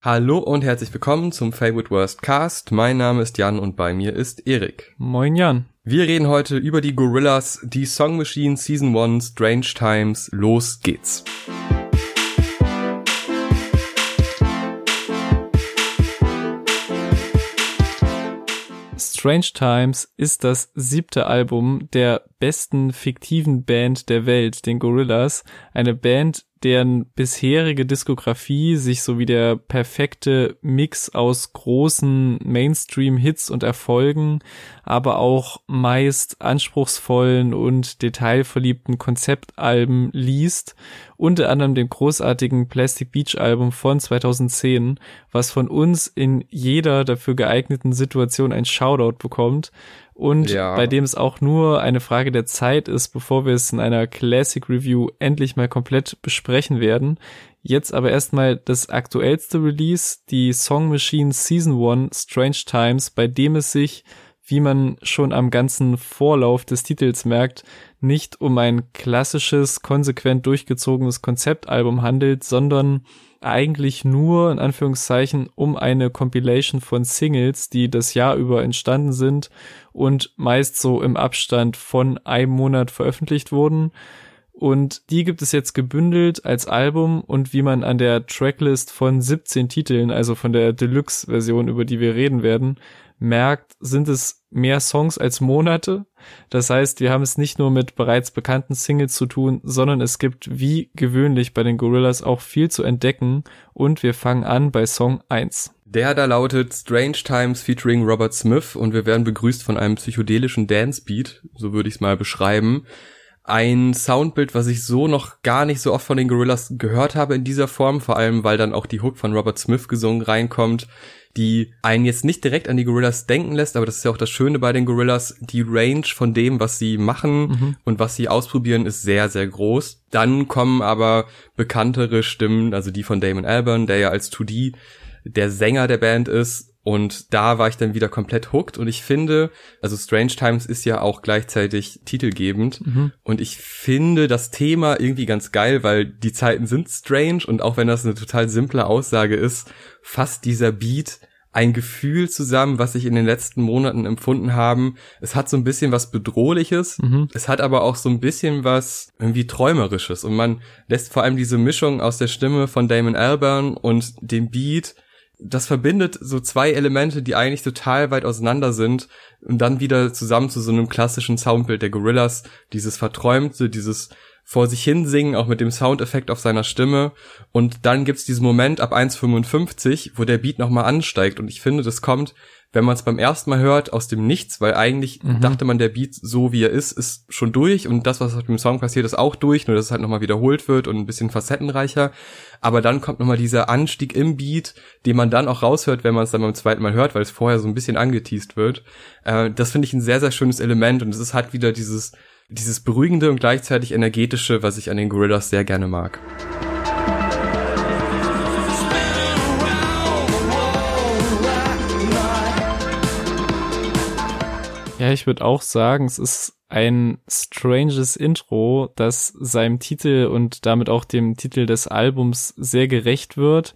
Hallo und herzlich willkommen zum Favorite Worst Cast. Mein Name ist Jan und bei mir ist Erik. Moin Jan. Wir reden heute über die Gorillas, die Song Machine Season 1 Strange Times. Los geht's. Strange Times ist das siebte Album der besten fiktiven Band der Welt, den Gorillas. Eine Band, deren bisherige Diskografie sich so wie der perfekte Mix aus großen Mainstream-Hits und Erfolgen, aber auch meist anspruchsvollen und detailverliebten Konzeptalben liest, unter anderem dem großartigen Plastic Beach Album von 2010, was von uns in jeder dafür geeigneten Situation ein Shoutout bekommt und ja. bei dem es auch nur eine Frage der Zeit ist, bevor wir es in einer Classic Review endlich mal komplett besprechen werden. Jetzt aber erstmal das aktuellste Release, die Song Machine Season 1 Strange Times, bei dem es sich, wie man schon am ganzen Vorlauf des Titels merkt, nicht um ein klassisches, konsequent durchgezogenes Konzeptalbum handelt, sondern eigentlich nur in Anführungszeichen um eine Compilation von Singles, die das Jahr über entstanden sind und meist so im Abstand von einem Monat veröffentlicht wurden. Und die gibt es jetzt gebündelt als Album und wie man an der Tracklist von 17 Titeln, also von der Deluxe-Version, über die wir reden werden, merkt, sind es mehr Songs als Monate. Das heißt, wir haben es nicht nur mit bereits bekannten Singles zu tun, sondern es gibt wie gewöhnlich bei den Gorillas auch viel zu entdecken und wir fangen an bei Song 1. Der da lautet Strange Times featuring Robert Smith und wir werden begrüßt von einem psychedelischen Dance Beat, so würde ich es mal beschreiben. Ein Soundbild, was ich so noch gar nicht so oft von den Gorillas gehört habe in dieser Form, vor allem weil dann auch die Hook von Robert Smith gesungen reinkommt die einen jetzt nicht direkt an die Gorillas denken lässt, aber das ist ja auch das Schöne bei den Gorillas, die Range von dem, was sie machen mhm. und was sie ausprobieren, ist sehr, sehr groß. Dann kommen aber bekanntere Stimmen, also die von Damon Albarn, der ja als 2D der Sänger der Band ist, und da war ich dann wieder komplett hooked. Und ich finde, also Strange Times ist ja auch gleichzeitig titelgebend. Mhm. Und ich finde das Thema irgendwie ganz geil, weil die Zeiten sind strange. Und auch wenn das eine total simple Aussage ist, fasst dieser Beat ein Gefühl zusammen, was ich in den letzten Monaten empfunden haben. Es hat so ein bisschen was Bedrohliches. Mhm. Es hat aber auch so ein bisschen was irgendwie Träumerisches. Und man lässt vor allem diese Mischung aus der Stimme von Damon Albarn und dem Beat das verbindet so zwei Elemente, die eigentlich total weit auseinander sind und dann wieder zusammen zu so einem klassischen Soundbild der Gorillas, dieses verträumte, dieses vor sich hin singen, auch mit dem Soundeffekt auf seiner Stimme. Und dann gibt's diesen Moment ab 1,55, wo der Beat nochmal ansteigt. Und ich finde, das kommt, wenn man es beim ersten Mal hört, aus dem Nichts, weil eigentlich mhm. dachte man, der Beat, so wie er ist, ist schon durch. Und das, was auf dem Song passiert, ist auch durch, nur dass es halt nochmal wiederholt wird und ein bisschen facettenreicher. Aber dann kommt nochmal dieser Anstieg im Beat, den man dann auch raushört, wenn man es dann beim zweiten Mal hört, weil es vorher so ein bisschen angeteased wird. Äh, das finde ich ein sehr, sehr schönes Element. Und es ist halt wieder dieses dieses beruhigende und gleichzeitig energetische, was ich an den Gorillas sehr gerne mag. Ja, ich würde auch sagen, es ist ein stranges Intro, das seinem Titel und damit auch dem Titel des Albums sehr gerecht wird.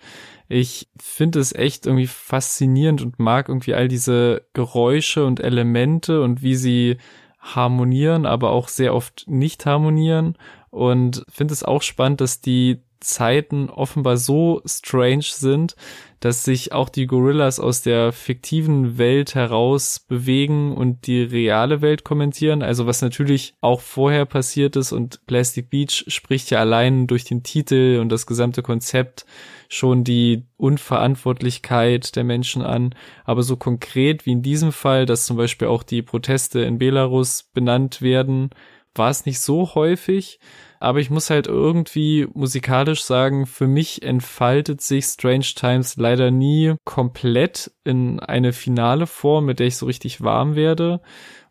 Ich finde es echt irgendwie faszinierend und mag irgendwie all diese Geräusche und Elemente und wie sie harmonieren, aber auch sehr oft nicht harmonieren und finde es auch spannend, dass die Zeiten offenbar so strange sind, dass sich auch die Gorillas aus der fiktiven Welt heraus bewegen und die reale Welt kommentieren. Also was natürlich auch vorher passiert ist und Plastic Beach spricht ja allein durch den Titel und das gesamte Konzept schon die Unverantwortlichkeit der Menschen an. Aber so konkret wie in diesem Fall, dass zum Beispiel auch die Proteste in Belarus benannt werden, war es nicht so häufig aber ich muss halt irgendwie musikalisch sagen, für mich entfaltet sich Strange Times leider nie komplett in eine finale Form, mit der ich so richtig warm werde.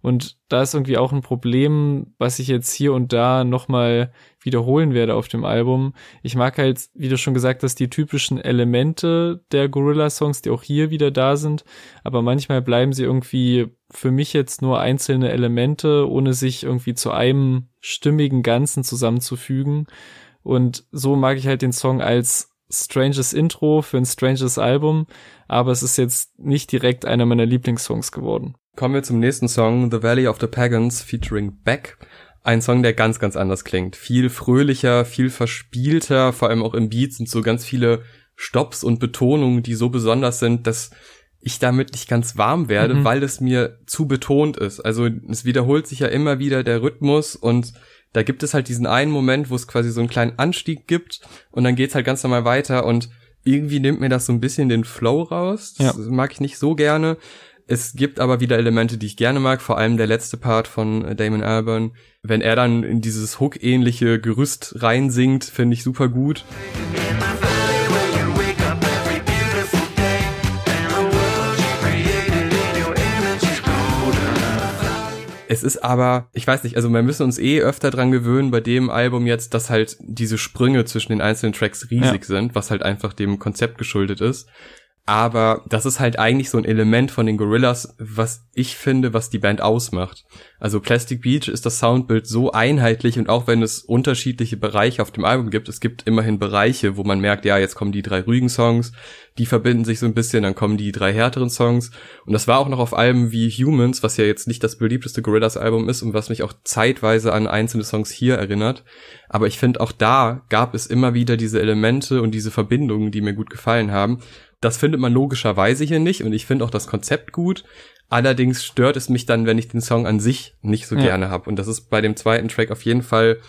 Und da ist irgendwie auch ein Problem, was ich jetzt hier und da nochmal wiederholen werde auf dem Album. Ich mag halt, wie du schon gesagt hast, die typischen Elemente der Gorilla-Songs, die auch hier wieder da sind. Aber manchmal bleiben sie irgendwie für mich jetzt nur einzelne Elemente, ohne sich irgendwie zu einem stimmigen Ganzen zusammenzufügen. Und so mag ich halt den Song als stranges Intro für ein stranges Album, aber es ist jetzt nicht direkt einer meiner Lieblingssongs geworden. Kommen wir zum nächsten Song, The Valley of the Pagans featuring Beck. Ein Song, der ganz, ganz anders klingt. Viel fröhlicher, viel verspielter, vor allem auch im Beat sind so ganz viele Stops und Betonungen, die so besonders sind, dass ich damit nicht ganz warm werde, mhm. weil es mir zu betont ist. Also es wiederholt sich ja immer wieder der Rhythmus und da gibt es halt diesen einen Moment, wo es quasi so einen kleinen Anstieg gibt und dann geht's halt ganz normal weiter und irgendwie nimmt mir das so ein bisschen den Flow raus. Das ja. mag ich nicht so gerne. Es gibt aber wieder Elemente, die ich gerne mag, vor allem der letzte Part von Damon Albarn. Wenn er dann in dieses Hook-ähnliche Gerüst reinsingt, finde ich super gut. Es ist aber, ich weiß nicht, also wir müssen uns eh öfter dran gewöhnen bei dem Album jetzt, dass halt diese Sprünge zwischen den einzelnen Tracks riesig ja. sind, was halt einfach dem Konzept geschuldet ist. Aber das ist halt eigentlich so ein Element von den Gorillas, was ich finde, was die Band ausmacht. Also Plastic Beach ist das Soundbild so einheitlich und auch wenn es unterschiedliche Bereiche auf dem Album gibt, es gibt immerhin Bereiche, wo man merkt, ja, jetzt kommen die drei ruhigen Songs, die verbinden sich so ein bisschen, dann kommen die drei härteren Songs. Und das war auch noch auf Alben wie Humans, was ja jetzt nicht das beliebteste Gorillas Album ist und was mich auch zeitweise an einzelne Songs hier erinnert. Aber ich finde auch da gab es immer wieder diese Elemente und diese Verbindungen, die mir gut gefallen haben. Das findet man logischerweise hier nicht und ich finde auch das Konzept gut. Allerdings stört es mich dann, wenn ich den Song an sich nicht so ja. gerne habe. Und das ist bei dem zweiten Track auf jeden Fall,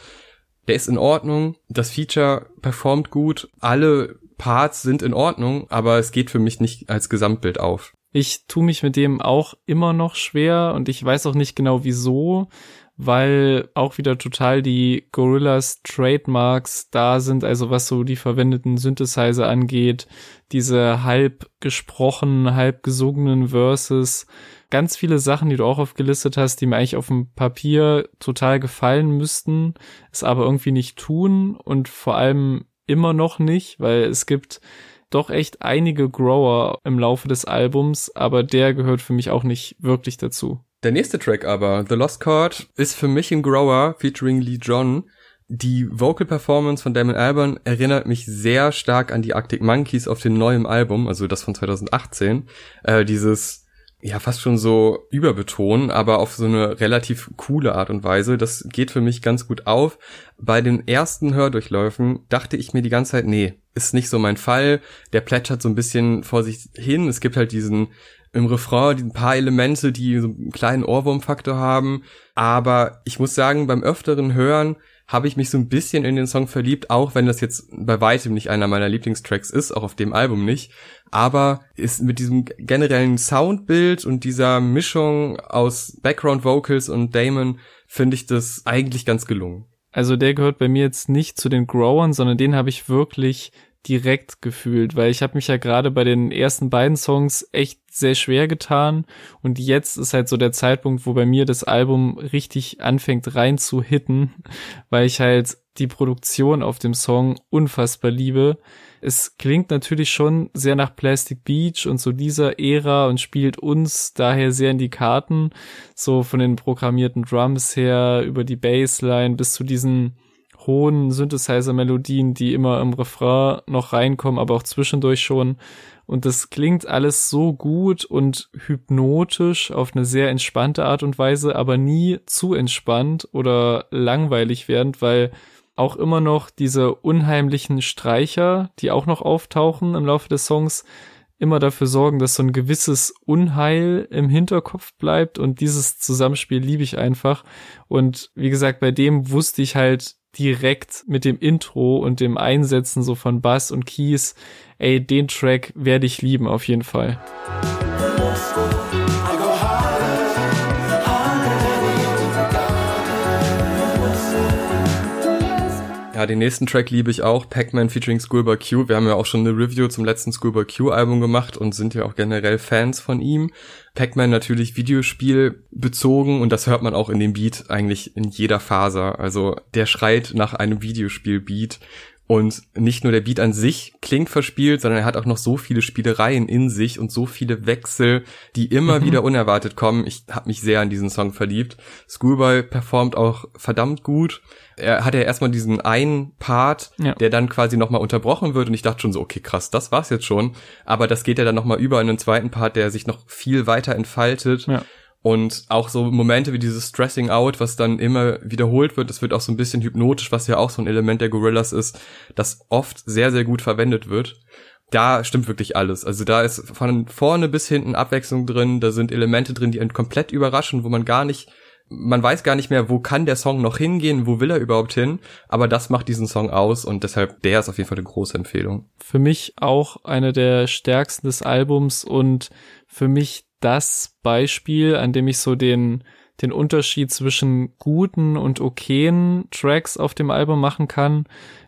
der ist in Ordnung. Das Feature performt gut. Alle Parts sind in Ordnung, aber es geht für mich nicht als Gesamtbild auf. Ich tue mich mit dem auch immer noch schwer und ich weiß auch nicht genau wieso weil auch wieder total die Gorillas Trademarks da sind, also was so die verwendeten Synthesizer angeht, diese halb gesprochenen, halb gesungenen Verses, ganz viele Sachen, die du auch aufgelistet hast, die mir eigentlich auf dem Papier total gefallen müssten, es aber irgendwie nicht tun und vor allem immer noch nicht, weil es gibt doch echt einige Grower im Laufe des Albums, aber der gehört für mich auch nicht wirklich dazu. Der nächste Track aber, The Lost Chord, ist für mich ein Grower featuring Lee John. Die Vocal Performance von Damon Albarn erinnert mich sehr stark an die Arctic Monkeys auf dem neuen Album, also das von 2018. Äh, dieses, ja, fast schon so überbetonen, aber auf so eine relativ coole Art und Weise. Das geht für mich ganz gut auf. Bei den ersten Hördurchläufen dachte ich mir die ganze Zeit, nee, ist nicht so mein Fall. Der plätschert so ein bisschen vor sich hin. Es gibt halt diesen im Refrain ein paar Elemente, die so einen kleinen Ohrwurmfaktor haben. Aber ich muss sagen, beim öfteren Hören habe ich mich so ein bisschen in den Song verliebt, auch wenn das jetzt bei weitem nicht einer meiner Lieblingstracks ist, auch auf dem Album nicht. Aber ist mit diesem generellen Soundbild und dieser Mischung aus Background Vocals und Damon finde ich das eigentlich ganz gelungen. Also der gehört bei mir jetzt nicht zu den Growern, sondern den habe ich wirklich direkt gefühlt, weil ich habe mich ja gerade bei den ersten beiden Songs echt sehr schwer getan und jetzt ist halt so der Zeitpunkt, wo bei mir das Album richtig anfängt rein zu hitten, weil ich halt die Produktion auf dem Song unfassbar liebe. Es klingt natürlich schon sehr nach Plastic Beach und so dieser Ära und spielt uns daher sehr in die Karten, so von den programmierten Drums her über die Bassline bis zu diesen hohen Synthesizer-Melodien, die immer im Refrain noch reinkommen, aber auch zwischendurch schon. Und das klingt alles so gut und hypnotisch auf eine sehr entspannte Art und Weise, aber nie zu entspannt oder langweilig werdend, weil auch immer noch diese unheimlichen Streicher, die auch noch auftauchen im Laufe des Songs, immer dafür sorgen, dass so ein gewisses Unheil im Hinterkopf bleibt und dieses Zusammenspiel liebe ich einfach. Und wie gesagt, bei dem wusste ich halt direkt mit dem Intro und dem Einsetzen so von Bass und Keys, ey, den Track werde ich lieben auf jeden Fall. Ja, den nächsten Track liebe ich auch, Pac-Man featuring Schoolboy Q. Wir haben ja auch schon eine Review zum letzten Schoolboy Q Album gemacht und sind ja auch generell Fans von ihm. Pac-Man natürlich Videospiel bezogen und das hört man auch in dem Beat eigentlich in jeder Faser. Also der schreit nach einem Videospiel-Beat Und nicht nur der Beat an sich klingt verspielt, sondern er hat auch noch so viele Spielereien in sich und so viele Wechsel, die immer mhm. wieder unerwartet kommen. Ich habe mich sehr an diesen Song verliebt. Schoolboy performt auch verdammt gut. Er hat ja erstmal diesen einen Part, ja. der dann quasi nochmal unterbrochen wird und ich dachte schon so, okay, krass, das war's jetzt schon. Aber das geht ja dann nochmal über in einen zweiten Part, der sich noch viel weiter entfaltet. Ja. Und auch so Momente wie dieses Stressing Out, was dann immer wiederholt wird, das wird auch so ein bisschen hypnotisch, was ja auch so ein Element der Gorillas ist, das oft sehr, sehr gut verwendet wird. Da stimmt wirklich alles. Also da ist von vorne bis hinten Abwechslung drin, da sind Elemente drin, die einen komplett überraschen, wo man gar nicht, man weiß gar nicht mehr, wo kann der Song noch hingehen, wo will er überhaupt hin, aber das macht diesen Song aus und deshalb, der ist auf jeden Fall eine große Empfehlung. Für mich auch eine der stärksten des Albums und für mich das Beispiel, an dem ich so den, den Unterschied zwischen guten und okayen Tracks auf dem Album machen kann.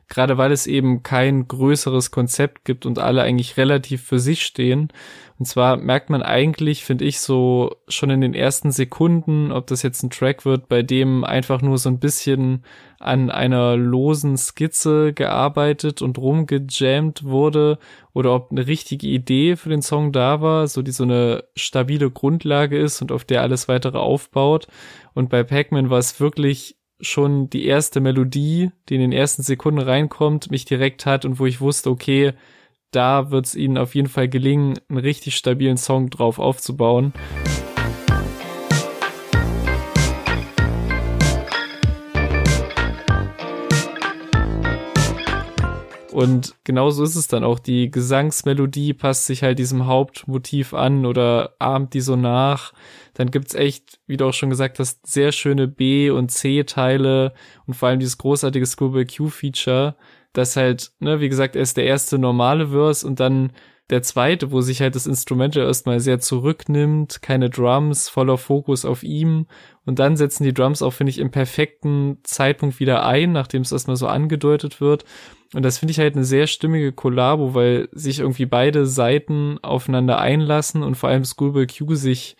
Gerade weil es eben kein größeres Konzept gibt und alle eigentlich relativ für sich stehen. Und zwar merkt man eigentlich, finde ich, so schon in den ersten Sekunden, ob das jetzt ein Track wird, bei dem einfach nur so ein bisschen an einer losen Skizze gearbeitet und rumgejammt wurde oder ob eine richtige Idee für den Song da war, so die so eine stabile Grundlage ist und auf der alles weitere aufbaut. Und bei Pac-Man war es wirklich schon die erste Melodie, die in den ersten Sekunden reinkommt, mich direkt hat und wo ich wusste, okay, da wird es ihnen auf jeden Fall gelingen, einen richtig stabilen Song drauf aufzubauen. Und genauso ist es dann auch. Die Gesangsmelodie passt sich halt diesem Hauptmotiv an oder ahmt die so nach. Dann gibt's echt, wie du auch schon gesagt hast, sehr schöne B- und C-Teile und vor allem dieses großartige Schoolboy Q-Feature, das halt, ne, wie gesagt, er ist der erste normale Verse und dann der zweite, wo sich halt das Instrumental erstmal sehr zurücknimmt, keine Drums, voller Fokus auf ihm und dann setzen die Drums auch, finde ich, im perfekten Zeitpunkt wieder ein, nachdem es erstmal so angedeutet wird. Und das finde ich halt eine sehr stimmige Kollabo, weil sich irgendwie beide Seiten aufeinander einlassen und vor allem Schoolboy Q sich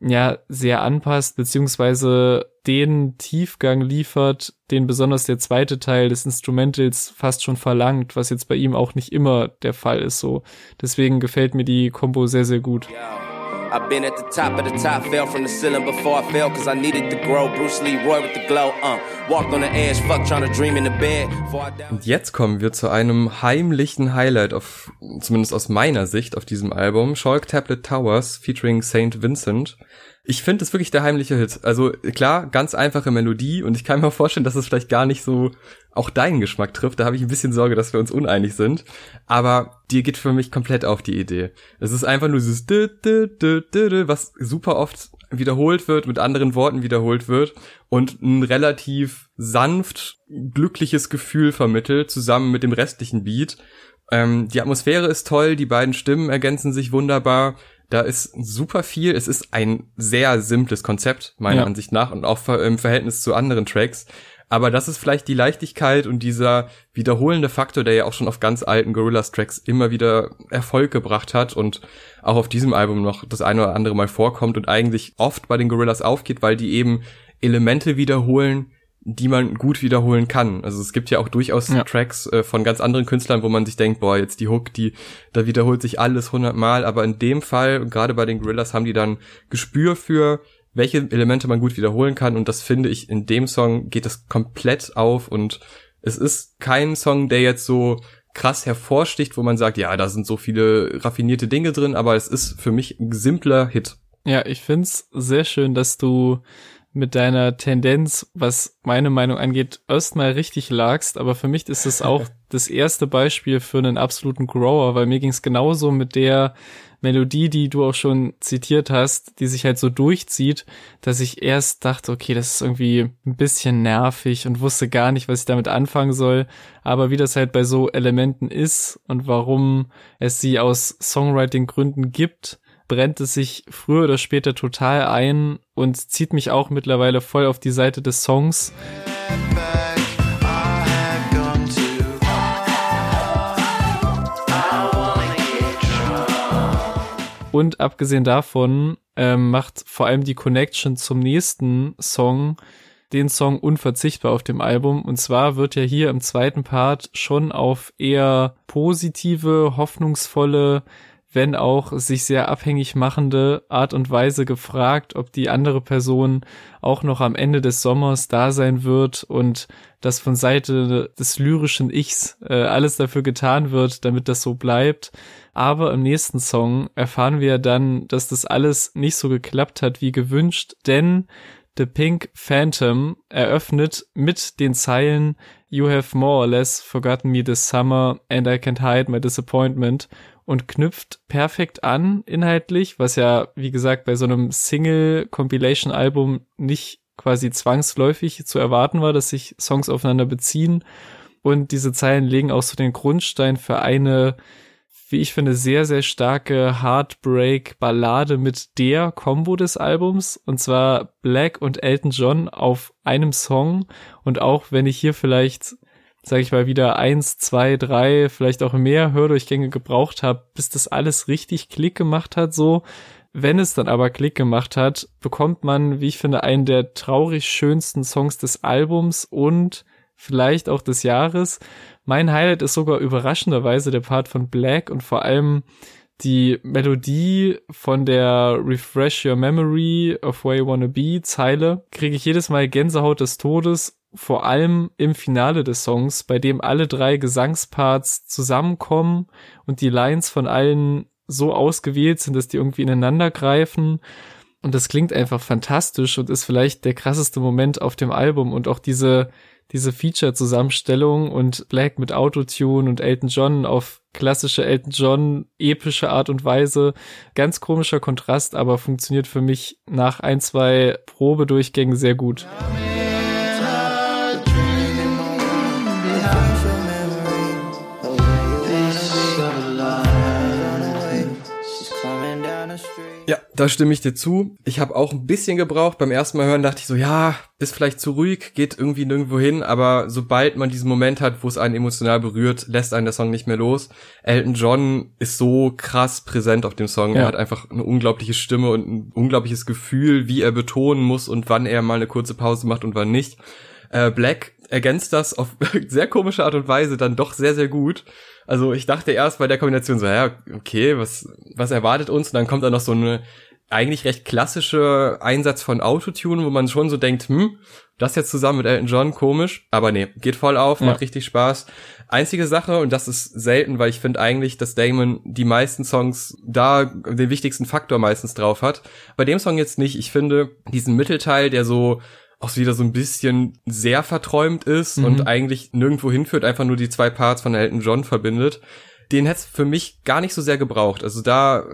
ja sehr anpasst, beziehungsweise den Tiefgang liefert, den besonders der zweite Teil des Instrumentals fast schon verlangt, was jetzt bei ihm auch nicht immer der Fall ist so. Deswegen gefällt mir die Kombo sehr, sehr gut. I've been at the top of the top, fell from the ceiling before I fell, cause I needed to grow. Bruce Lee, Roy with the glow, uh. Walked on the edge, fuck trying to dream in the bed. Und jetzt kommen wir zu einem heimlichen Highlight, auf, zumindest aus meiner Sicht, auf diesem Album. Schalk Tablet Towers featuring Saint Vincent. Ich finde es wirklich der heimliche Hit. Also klar, ganz einfache Melodie und ich kann mir vorstellen, dass es vielleicht gar nicht so auch deinen Geschmack trifft. Da habe ich ein bisschen Sorge, dass wir uns uneinig sind. Aber dir geht für mich komplett auf die Idee. Es ist einfach nur dieses was super oft wiederholt wird, mit anderen Worten wiederholt wird und ein relativ sanft glückliches Gefühl vermittelt, zusammen mit dem restlichen Beat. Ähm, die Atmosphäre ist toll, die beiden Stimmen ergänzen sich wunderbar. Da ist super viel. Es ist ein sehr simples Konzept, meiner ja. Ansicht nach, und auch im Verhältnis zu anderen Tracks. Aber das ist vielleicht die Leichtigkeit und dieser wiederholende Faktor, der ja auch schon auf ganz alten Gorillas-Tracks immer wieder Erfolg gebracht hat und auch auf diesem Album noch das eine oder andere Mal vorkommt und eigentlich oft bei den Gorillas aufgeht, weil die eben Elemente wiederholen, die man gut wiederholen kann. Also es gibt ja auch durchaus ja. Tracks äh, von ganz anderen Künstlern, wo man sich denkt, boah, jetzt die Hook, die, da wiederholt sich alles hundertmal, aber in dem Fall, gerade bei den Gorillas, haben die dann Gespür für, welche Elemente man gut wiederholen kann und das finde ich, in dem Song geht das komplett auf und es ist kein Song, der jetzt so krass hervorsticht, wo man sagt, ja, da sind so viele raffinierte Dinge drin, aber es ist für mich ein simpler Hit. Ja, ich find's sehr schön, dass du mit deiner Tendenz, was meine Meinung angeht, erstmal richtig lagst, aber für mich ist es auch das erste Beispiel für einen absoluten Grower, weil mir ging es genauso mit der Melodie, die du auch schon zitiert hast, die sich halt so durchzieht, dass ich erst dachte, okay, das ist irgendwie ein bisschen nervig und wusste gar nicht, was ich damit anfangen soll. Aber wie das halt bei so Elementen ist und warum es sie aus Songwriting-Gründen gibt, brennt es sich früher oder später total ein und zieht mich auch mittlerweile voll auf die Seite des Songs. Und abgesehen davon ähm, macht vor allem die Connection zum nächsten Song den Song unverzichtbar auf dem Album. Und zwar wird ja hier im zweiten Part schon auf eher positive, hoffnungsvolle, wenn auch sich sehr abhängig machende Art und Weise gefragt, ob die andere Person auch noch am Ende des Sommers da sein wird und dass von Seite des lyrischen Ichs äh, alles dafür getan wird, damit das so bleibt. Aber im nächsten Song erfahren wir dann, dass das alles nicht so geklappt hat wie gewünscht, denn The Pink Phantom eröffnet mit den Zeilen You have more or less forgotten me this summer and I can't hide my disappointment und knüpft perfekt an inhaltlich, was ja, wie gesagt, bei so einem Single-Compilation-Album nicht quasi zwangsläufig zu erwarten war, dass sich Songs aufeinander beziehen. Und diese Zeilen legen auch so den Grundstein für eine, wie ich finde, sehr, sehr starke Heartbreak-Ballade mit der Combo des Albums. Und zwar Black und Elton John auf einem Song. Und auch wenn ich hier vielleicht sage ich mal, wieder eins, zwei, drei, vielleicht auch mehr Hördurchgänge gebraucht habe, bis das alles richtig Klick gemacht hat, so. Wenn es dann aber Klick gemacht hat, bekommt man, wie ich finde, einen der traurig schönsten Songs des Albums und vielleicht auch des Jahres. Mein Highlight ist sogar überraschenderweise der Part von Black und vor allem die Melodie von der Refresh Your Memory of Where You Wanna Be Zeile kriege ich jedes Mal Gänsehaut des Todes vor allem im Finale des Songs, bei dem alle drei Gesangsparts zusammenkommen und die Lines von allen so ausgewählt sind, dass die irgendwie ineinander greifen. Und das klingt einfach fantastisch und ist vielleicht der krasseste Moment auf dem Album und auch diese, diese Feature-Zusammenstellung und Black mit Autotune und Elton John auf klassische Elton John epische Art und Weise. Ganz komischer Kontrast, aber funktioniert für mich nach ein, zwei Probedurchgängen sehr gut. Ja, Ja, da stimme ich dir zu. Ich habe auch ein bisschen gebraucht. Beim ersten Mal hören dachte ich so, ja, ist vielleicht zu ruhig, geht irgendwie nirgendwo hin, aber sobald man diesen Moment hat, wo es einen emotional berührt, lässt einen der Song nicht mehr los. Elton John ist so krass präsent auf dem Song. Ja. Er hat einfach eine unglaubliche Stimme und ein unglaubliches Gefühl, wie er betonen muss und wann er mal eine kurze Pause macht und wann nicht. Äh, Black ergänzt das auf sehr komische Art und Weise dann doch sehr, sehr gut. Also ich dachte erst bei der Kombination so, ja, okay, was, was erwartet uns? Und dann kommt da noch so eine eigentlich recht klassische Einsatz von Autotune, wo man schon so denkt, hm, das jetzt zusammen mit Elton John, komisch. Aber nee, geht voll auf, ja. macht richtig Spaß. Einzige Sache, und das ist selten, weil ich finde eigentlich, dass Damon die meisten Songs da den wichtigsten Faktor meistens drauf hat. Bei dem Song jetzt nicht. Ich finde diesen Mittelteil, der so auch wieder so ein bisschen sehr verträumt ist mhm. und eigentlich nirgendwo hinführt, einfach nur die zwei Parts von Elton John verbindet. Den hätte für mich gar nicht so sehr gebraucht. Also da,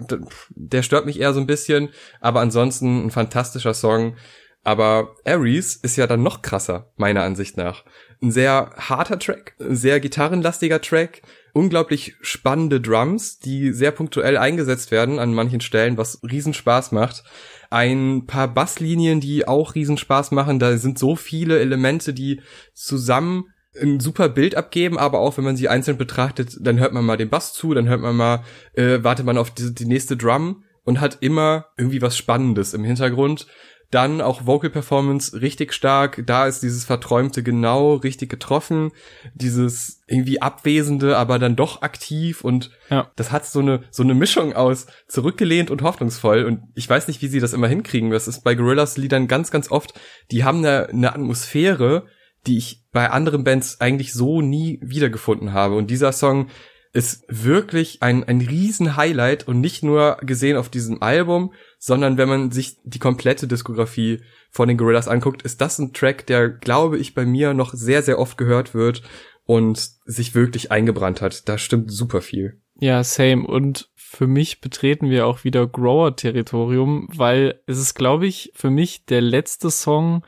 der stört mich eher so ein bisschen, aber ansonsten ein fantastischer Song. Aber Aries ist ja dann noch krasser, meiner Ansicht nach. Ein sehr harter Track, ein sehr gitarrenlastiger Track, unglaublich spannende Drums, die sehr punktuell eingesetzt werden an manchen Stellen, was riesen Spaß macht ein paar Basslinien, die auch riesen Spaß machen. Da sind so viele Elemente, die zusammen ein super Bild abgeben, aber auch wenn man sie einzeln betrachtet, dann hört man mal den Bass zu, dann hört man mal, äh, wartet man auf die, die nächste Drum und hat immer irgendwie was Spannendes im Hintergrund. Dann auch Vocal Performance richtig stark. Da ist dieses Verträumte genau richtig getroffen. Dieses irgendwie Abwesende, aber dann doch aktiv und ja. das hat so eine, so eine Mischung aus zurückgelehnt und hoffnungsvoll und ich weiß nicht, wie sie das immer hinkriegen. Das ist bei Gorillas Liedern ganz, ganz oft. Die haben eine, eine Atmosphäre, die ich bei anderen Bands eigentlich so nie wiedergefunden habe und dieser Song ist wirklich ein, ein riesen Highlight und nicht nur gesehen auf diesem Album, sondern wenn man sich die komplette Diskografie von den Gorillas anguckt, ist das ein Track, der, glaube ich, bei mir noch sehr, sehr oft gehört wird und sich wirklich eingebrannt hat. Da stimmt super viel. Ja, same. Und für mich betreten wir auch wieder Grower-Territorium, weil es ist, glaube ich, für mich der letzte Song,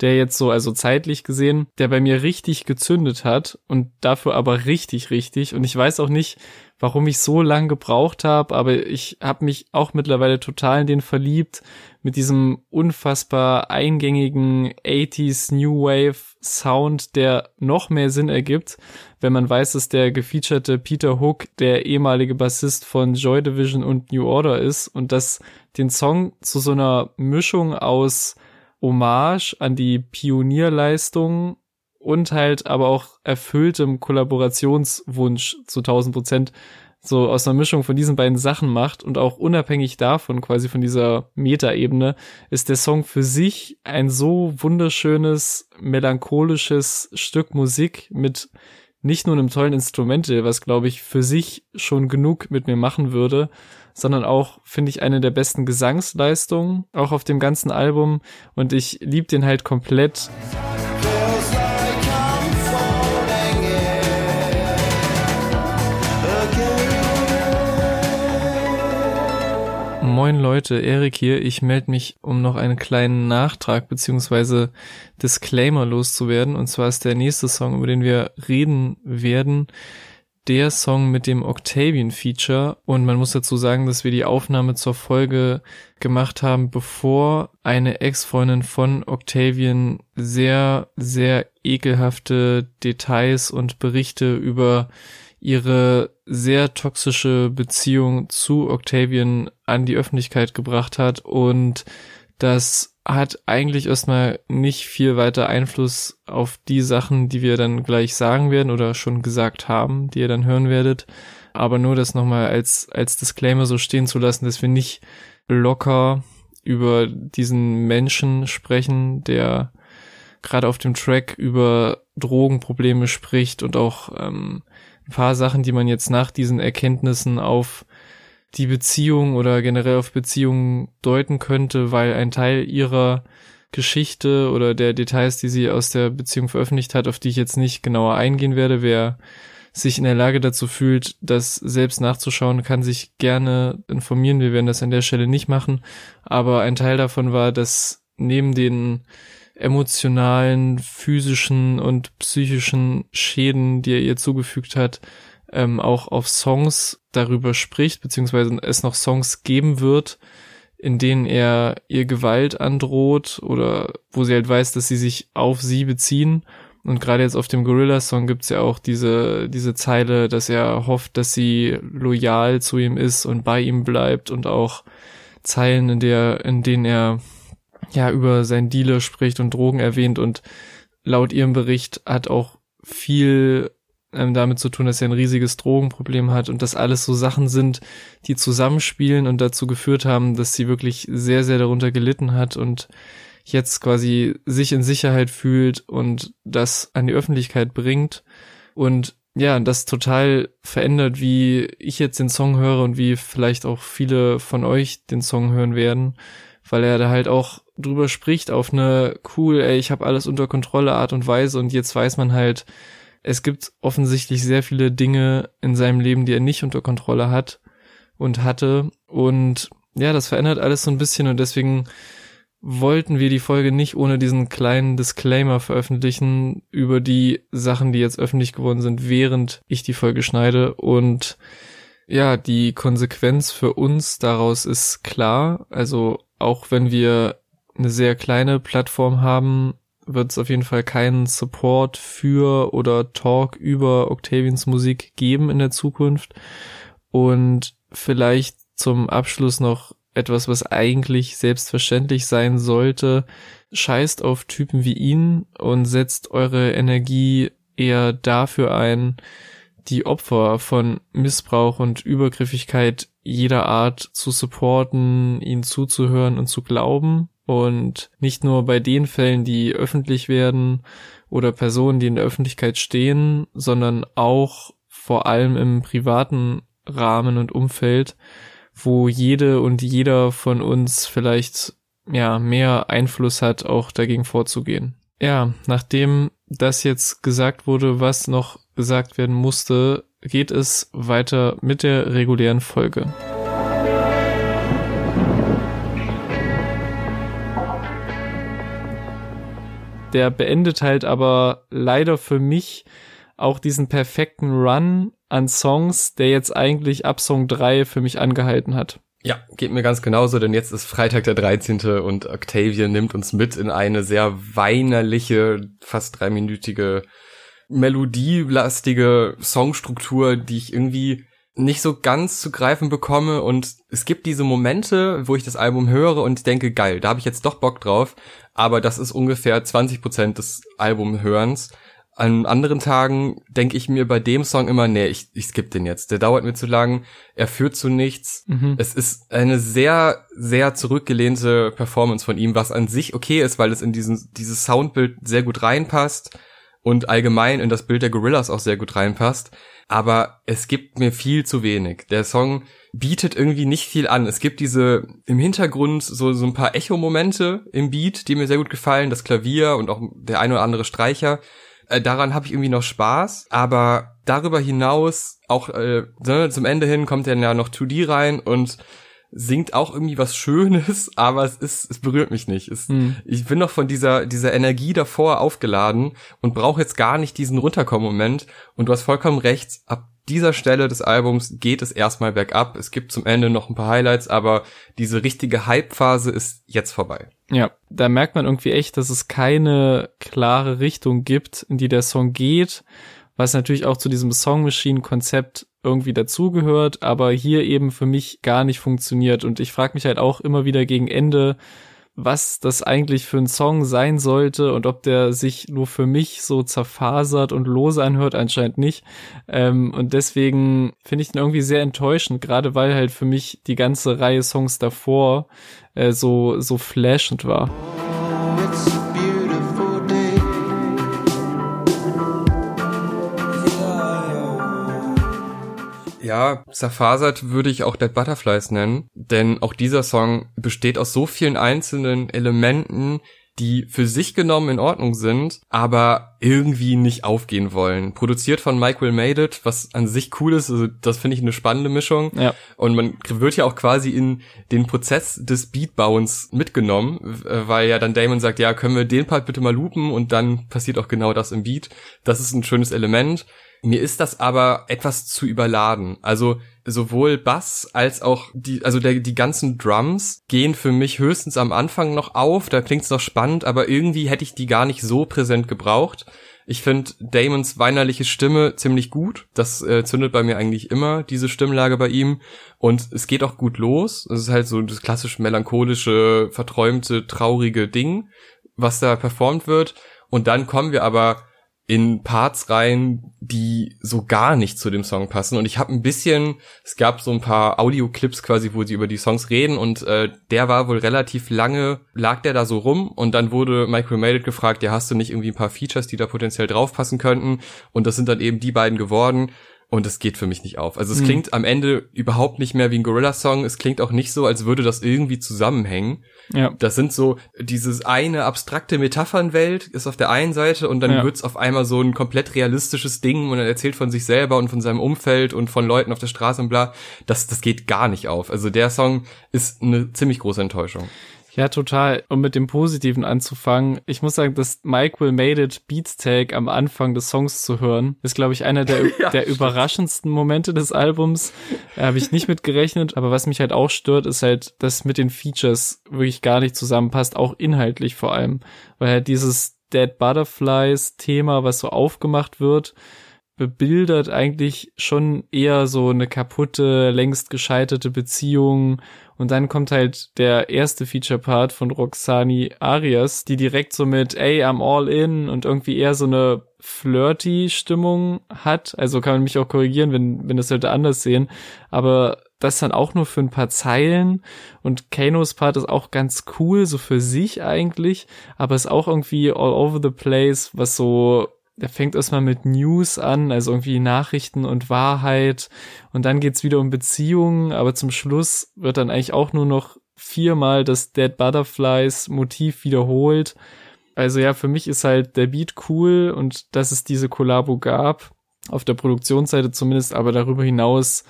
der jetzt so, also zeitlich gesehen, der bei mir richtig gezündet hat und dafür aber richtig, richtig. Und ich weiß auch nicht, warum ich so lang gebraucht habe, aber ich habe mich auch mittlerweile total in den verliebt mit diesem unfassbar eingängigen 80s New Wave Sound, der noch mehr Sinn ergibt, wenn man weiß, dass der gefeaturete Peter Hook der ehemalige Bassist von Joy Division und New Order ist und das den Song zu so einer Mischung aus Hommage an die Pionierleistung und halt aber auch erfülltem Kollaborationswunsch zu 1000 Prozent so aus einer Mischung von diesen beiden Sachen macht und auch unabhängig davon, quasi von dieser Metaebene, ist der Song für sich ein so wunderschönes, melancholisches Stück Musik mit nicht nur einem tollen Instrumental, was glaube ich für sich schon genug mit mir machen würde, sondern auch finde ich eine der besten Gesangsleistungen, auch auf dem ganzen Album und ich lieb den halt komplett. Moin Leute, Erik hier. Ich melde mich, um noch einen kleinen Nachtrag beziehungsweise Disclaimer loszuwerden. Und zwar ist der nächste Song, über den wir reden werden, der Song mit dem Octavian-Feature. Und man muss dazu sagen, dass wir die Aufnahme zur Folge gemacht haben, bevor eine Ex-Freundin von Octavian sehr, sehr ekelhafte Details und Berichte über ihre sehr toxische Beziehung zu Octavian an die Öffentlichkeit gebracht hat und das hat eigentlich erstmal nicht viel weiter Einfluss auf die Sachen, die wir dann gleich sagen werden oder schon gesagt haben, die ihr dann hören werdet. Aber nur das nochmal als, als Disclaimer so stehen zu lassen, dass wir nicht locker über diesen Menschen sprechen, der gerade auf dem Track über Drogenprobleme spricht und auch ähm, ein paar Sachen, die man jetzt nach diesen Erkenntnissen auf die Beziehung oder generell auf Beziehungen deuten könnte, weil ein Teil ihrer Geschichte oder der Details, die sie aus der Beziehung veröffentlicht hat, auf die ich jetzt nicht genauer eingehen werde, wer sich in der Lage dazu fühlt, das selbst nachzuschauen, kann sich gerne informieren. Wir werden das an der Stelle nicht machen. Aber ein Teil davon war, dass neben den emotionalen, physischen und psychischen Schäden, die er ihr zugefügt hat, ähm, auch auf Songs darüber spricht, beziehungsweise es noch Songs geben wird, in denen er ihr Gewalt androht oder wo sie halt weiß, dass sie sich auf sie beziehen. Und gerade jetzt auf dem Gorilla-Song gibt's ja auch diese, diese Zeile, dass er hofft, dass sie loyal zu ihm ist und bei ihm bleibt und auch Zeilen, in der, in denen er ja über seinen Dealer spricht und Drogen erwähnt und laut ihrem Bericht hat auch viel ähm, damit zu tun, dass er ein riesiges Drogenproblem hat und das alles so Sachen sind, die zusammenspielen und dazu geführt haben, dass sie wirklich sehr, sehr darunter gelitten hat und jetzt quasi sich in Sicherheit fühlt und das an die Öffentlichkeit bringt und ja, das total verändert, wie ich jetzt den Song höre und wie vielleicht auch viele von euch den Song hören werden, weil er da halt auch drüber spricht auf eine cool, ey, ich habe alles unter Kontrolle Art und Weise und jetzt weiß man halt, es gibt offensichtlich sehr viele Dinge in seinem Leben, die er nicht unter Kontrolle hat und hatte und ja, das verändert alles so ein bisschen und deswegen wollten wir die Folge nicht ohne diesen kleinen Disclaimer veröffentlichen über die Sachen, die jetzt öffentlich geworden sind, während ich die Folge schneide und ja, die Konsequenz für uns daraus ist klar. Also auch wenn wir eine sehr kleine Plattform haben, wird es auf jeden Fall keinen Support für oder Talk über Octavians Musik geben in der Zukunft. Und vielleicht zum Abschluss noch etwas, was eigentlich selbstverständlich sein sollte. Scheißt auf Typen wie ihn und setzt eure Energie eher dafür ein, die Opfer von Missbrauch und Übergriffigkeit jeder Art zu supporten, ihnen zuzuhören und zu glauben und nicht nur bei den Fällen, die öffentlich werden oder Personen, die in der Öffentlichkeit stehen, sondern auch vor allem im privaten Rahmen und Umfeld, wo jede und jeder von uns vielleicht ja mehr Einfluss hat, auch dagegen vorzugehen. Ja, nachdem das jetzt gesagt wurde, was noch gesagt werden musste, geht es weiter mit der regulären Folge. Der beendet halt aber leider für mich auch diesen perfekten Run an Songs, der jetzt eigentlich ab Song 3 für mich angehalten hat. Ja, geht mir ganz genauso, denn jetzt ist Freitag der 13. und Octavian nimmt uns mit in eine sehr weinerliche, fast dreiminütige, melodielastige Songstruktur, die ich irgendwie nicht so ganz zu greifen bekomme und es gibt diese Momente, wo ich das Album höre und denke, geil, da habe ich jetzt doch Bock drauf, aber das ist ungefähr 20 Prozent des Albumhörens. An anderen Tagen denke ich mir bei dem Song immer, nee, ich, ich skippe den jetzt. Der dauert mir zu lang, er führt zu nichts. Mhm. Es ist eine sehr, sehr zurückgelehnte Performance von ihm, was an sich okay ist, weil es in diesen, dieses Soundbild sehr gut reinpasst und allgemein in das Bild der Gorillas auch sehr gut reinpasst. Aber es gibt mir viel zu wenig. Der Song bietet irgendwie nicht viel an. Es gibt diese im Hintergrund so, so ein paar Echo-Momente im Beat, die mir sehr gut gefallen. Das Klavier und auch der ein oder andere Streicher. Äh, daran habe ich irgendwie noch Spaß. Aber darüber hinaus, auch äh, ne, zum Ende hin kommt dann ja noch 2D rein und singt auch irgendwie was Schönes, aber es ist, es berührt mich nicht. Es, hm. Ich bin noch von dieser, dieser Energie davor aufgeladen und brauche jetzt gar nicht diesen Runterkommen-Moment. Und du hast vollkommen recht, ab dieser Stelle des Albums geht es erstmal bergab. Es gibt zum Ende noch ein paar Highlights, aber diese richtige Hype-Phase ist jetzt vorbei. Ja, da merkt man irgendwie echt, dass es keine klare Richtung gibt, in die der Song geht, was natürlich auch zu diesem Song Machine Konzept irgendwie dazugehört, aber hier eben für mich gar nicht funktioniert. Und ich frage mich halt auch immer wieder gegen Ende, was das eigentlich für ein Song sein sollte und ob der sich nur für mich so zerfasert und lose anhört, anscheinend nicht. Ähm, und deswegen finde ich ihn irgendwie sehr enttäuschend, gerade weil halt für mich die ganze Reihe Songs davor äh, so, so flashend war. Ja, zerfasert würde ich auch Dead Butterflies nennen, denn auch dieser Song besteht aus so vielen einzelnen Elementen, die für sich genommen in Ordnung sind, aber irgendwie nicht aufgehen wollen. Produziert von Will Made It, was an sich cool ist, also das finde ich eine spannende Mischung. Ja. Und man wird ja auch quasi in den Prozess des Beatbauens mitgenommen, weil ja dann Damon sagt, ja, können wir den Part bitte mal loopen und dann passiert auch genau das im Beat. Das ist ein schönes Element. Mir ist das aber etwas zu überladen. Also sowohl Bass als auch die, also der, die ganzen Drums gehen für mich höchstens am Anfang noch auf. Da klingt's noch spannend, aber irgendwie hätte ich die gar nicht so präsent gebraucht. Ich finde Damons weinerliche Stimme ziemlich gut. Das äh, zündet bei mir eigentlich immer, diese Stimmlage bei ihm. Und es geht auch gut los. Es ist halt so das klassische melancholische, verträumte, traurige Ding, was da performt wird. Und dann kommen wir aber in Parts rein, die so gar nicht zu dem Song passen. Und ich habe ein bisschen, es gab so ein paar Audioclips quasi, wo sie über die Songs reden und äh, der war wohl relativ lange, lag der da so rum und dann wurde Mike Remated gefragt, ja, hast du nicht irgendwie ein paar Features, die da potenziell draufpassen könnten? Und das sind dann eben die beiden geworden. Und es geht für mich nicht auf. Also es mhm. klingt am Ende überhaupt nicht mehr wie ein Gorilla-Song. Es klingt auch nicht so, als würde das irgendwie zusammenhängen. Ja. Das sind so, dieses eine abstrakte Metaphernwelt ist auf der einen Seite und dann ja. wird's auf einmal so ein komplett realistisches Ding und er erzählt von sich selber und von seinem Umfeld und von Leuten auf der Straße und bla. Das, das geht gar nicht auf. Also der Song ist eine ziemlich große Enttäuschung. Ja, total. Um mit dem Positiven anzufangen, ich muss sagen, dass Mike Will Made It Beats Tag am Anfang des Songs zu hören, ist, glaube ich, einer der, ja, der überraschendsten Momente des Albums. Da habe ich nicht mit gerechnet, aber was mich halt auch stört, ist halt, dass mit den Features wirklich gar nicht zusammenpasst, auch inhaltlich vor allem. Weil halt dieses Dead Butterflies Thema, was so aufgemacht wird, bebildert eigentlich schon eher so eine kaputte, längst gescheiterte Beziehung und dann kommt halt der erste Feature-Part von Roxani Arias, die direkt so mit, ey, I'm all in und irgendwie eher so eine flirty Stimmung hat. Also kann man mich auch korrigieren, wenn, wenn das Leute anders sehen. Aber das dann auch nur für ein paar Zeilen. Und Kanos Part ist auch ganz cool, so für sich eigentlich. Aber ist auch irgendwie all over the place, was so der fängt erstmal mit News an, also irgendwie Nachrichten und Wahrheit. Und dann geht's wieder um Beziehungen, aber zum Schluss wird dann eigentlich auch nur noch viermal das Dead Butterflies Motiv wiederholt. Also ja, für mich ist halt der Beat cool und dass es diese Kollabo gab, auf der Produktionsseite zumindest, aber darüber hinaus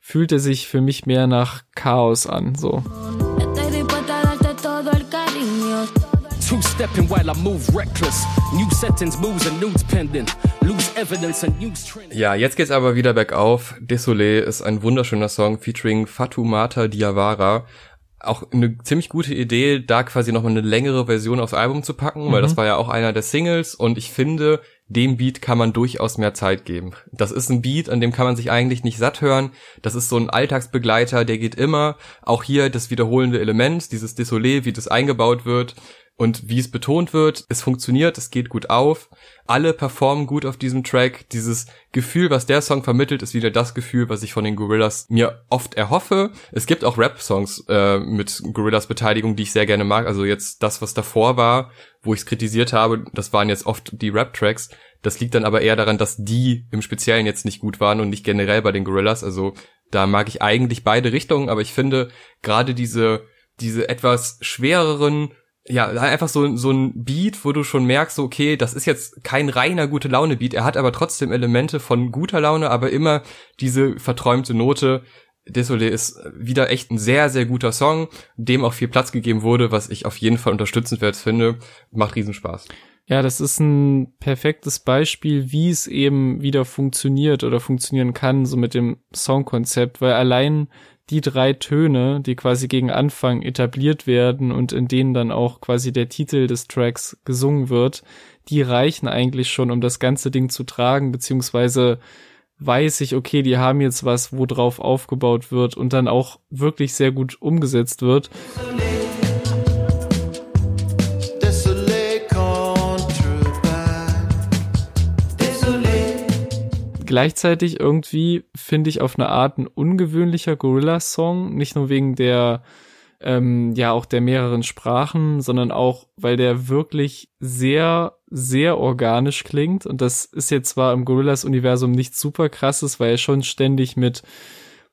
fühlt er sich für mich mehr nach Chaos an, so. Two-stepping while I move reckless. New settings, moves and nudes pending. Lose evidence and news trending. Ja, jetzt geht's aber wieder bergauf. Desolé ist ein wunderschöner Song featuring Fatumata Diawara. Auch eine ziemlich gute Idee, da quasi nochmal eine längere Version aufs Album zu packen, mhm. weil das war ja auch einer der Singles und ich finde, dem Beat kann man durchaus mehr Zeit geben. Das ist ein Beat, an dem kann man sich eigentlich nicht satt hören. Das ist so ein Alltagsbegleiter, der geht immer. Auch hier das wiederholende Element, dieses Désolé, wie das eingebaut wird und wie es betont wird, es funktioniert, es geht gut auf. Alle performen gut auf diesem Track. Dieses Gefühl, was der Song vermittelt, ist wieder das Gefühl, was ich von den Gorillas mir oft erhoffe. Es gibt auch Rap-Songs äh, mit Gorillas Beteiligung, die ich sehr gerne mag. Also jetzt das, was davor war, wo ich es kritisiert habe, das waren jetzt oft die Rap-Tracks. Das liegt dann aber eher daran, dass die im Speziellen jetzt nicht gut waren und nicht generell bei den Gorillas. Also da mag ich eigentlich beide Richtungen, aber ich finde gerade diese diese etwas schwereren ja, einfach so, so ein Beat, wo du schon merkst, okay, das ist jetzt kein reiner gute Laune Beat. Er hat aber trotzdem Elemente von guter Laune, aber immer diese verträumte Note. Désolé ist wieder echt ein sehr, sehr guter Song, dem auch viel Platz gegeben wurde, was ich auf jeden Fall unterstützenswert finde. Macht Riesenspaß. Ja, das ist ein perfektes Beispiel, wie es eben wieder funktioniert oder funktionieren kann, so mit dem Songkonzept, weil allein die drei Töne, die quasi gegen Anfang etabliert werden und in denen dann auch quasi der Titel des Tracks gesungen wird, die reichen eigentlich schon, um das ganze Ding zu tragen, beziehungsweise weiß ich, okay, die haben jetzt was, wo drauf aufgebaut wird und dann auch wirklich sehr gut umgesetzt wird. Gleichzeitig irgendwie finde ich auf eine Art ein ungewöhnlicher Gorilla-Song, nicht nur wegen der ähm, ja auch der mehreren Sprachen, sondern auch, weil der wirklich sehr, sehr organisch klingt. Und das ist jetzt zwar im Gorillas-Universum nichts super krasses, weil er schon ständig mit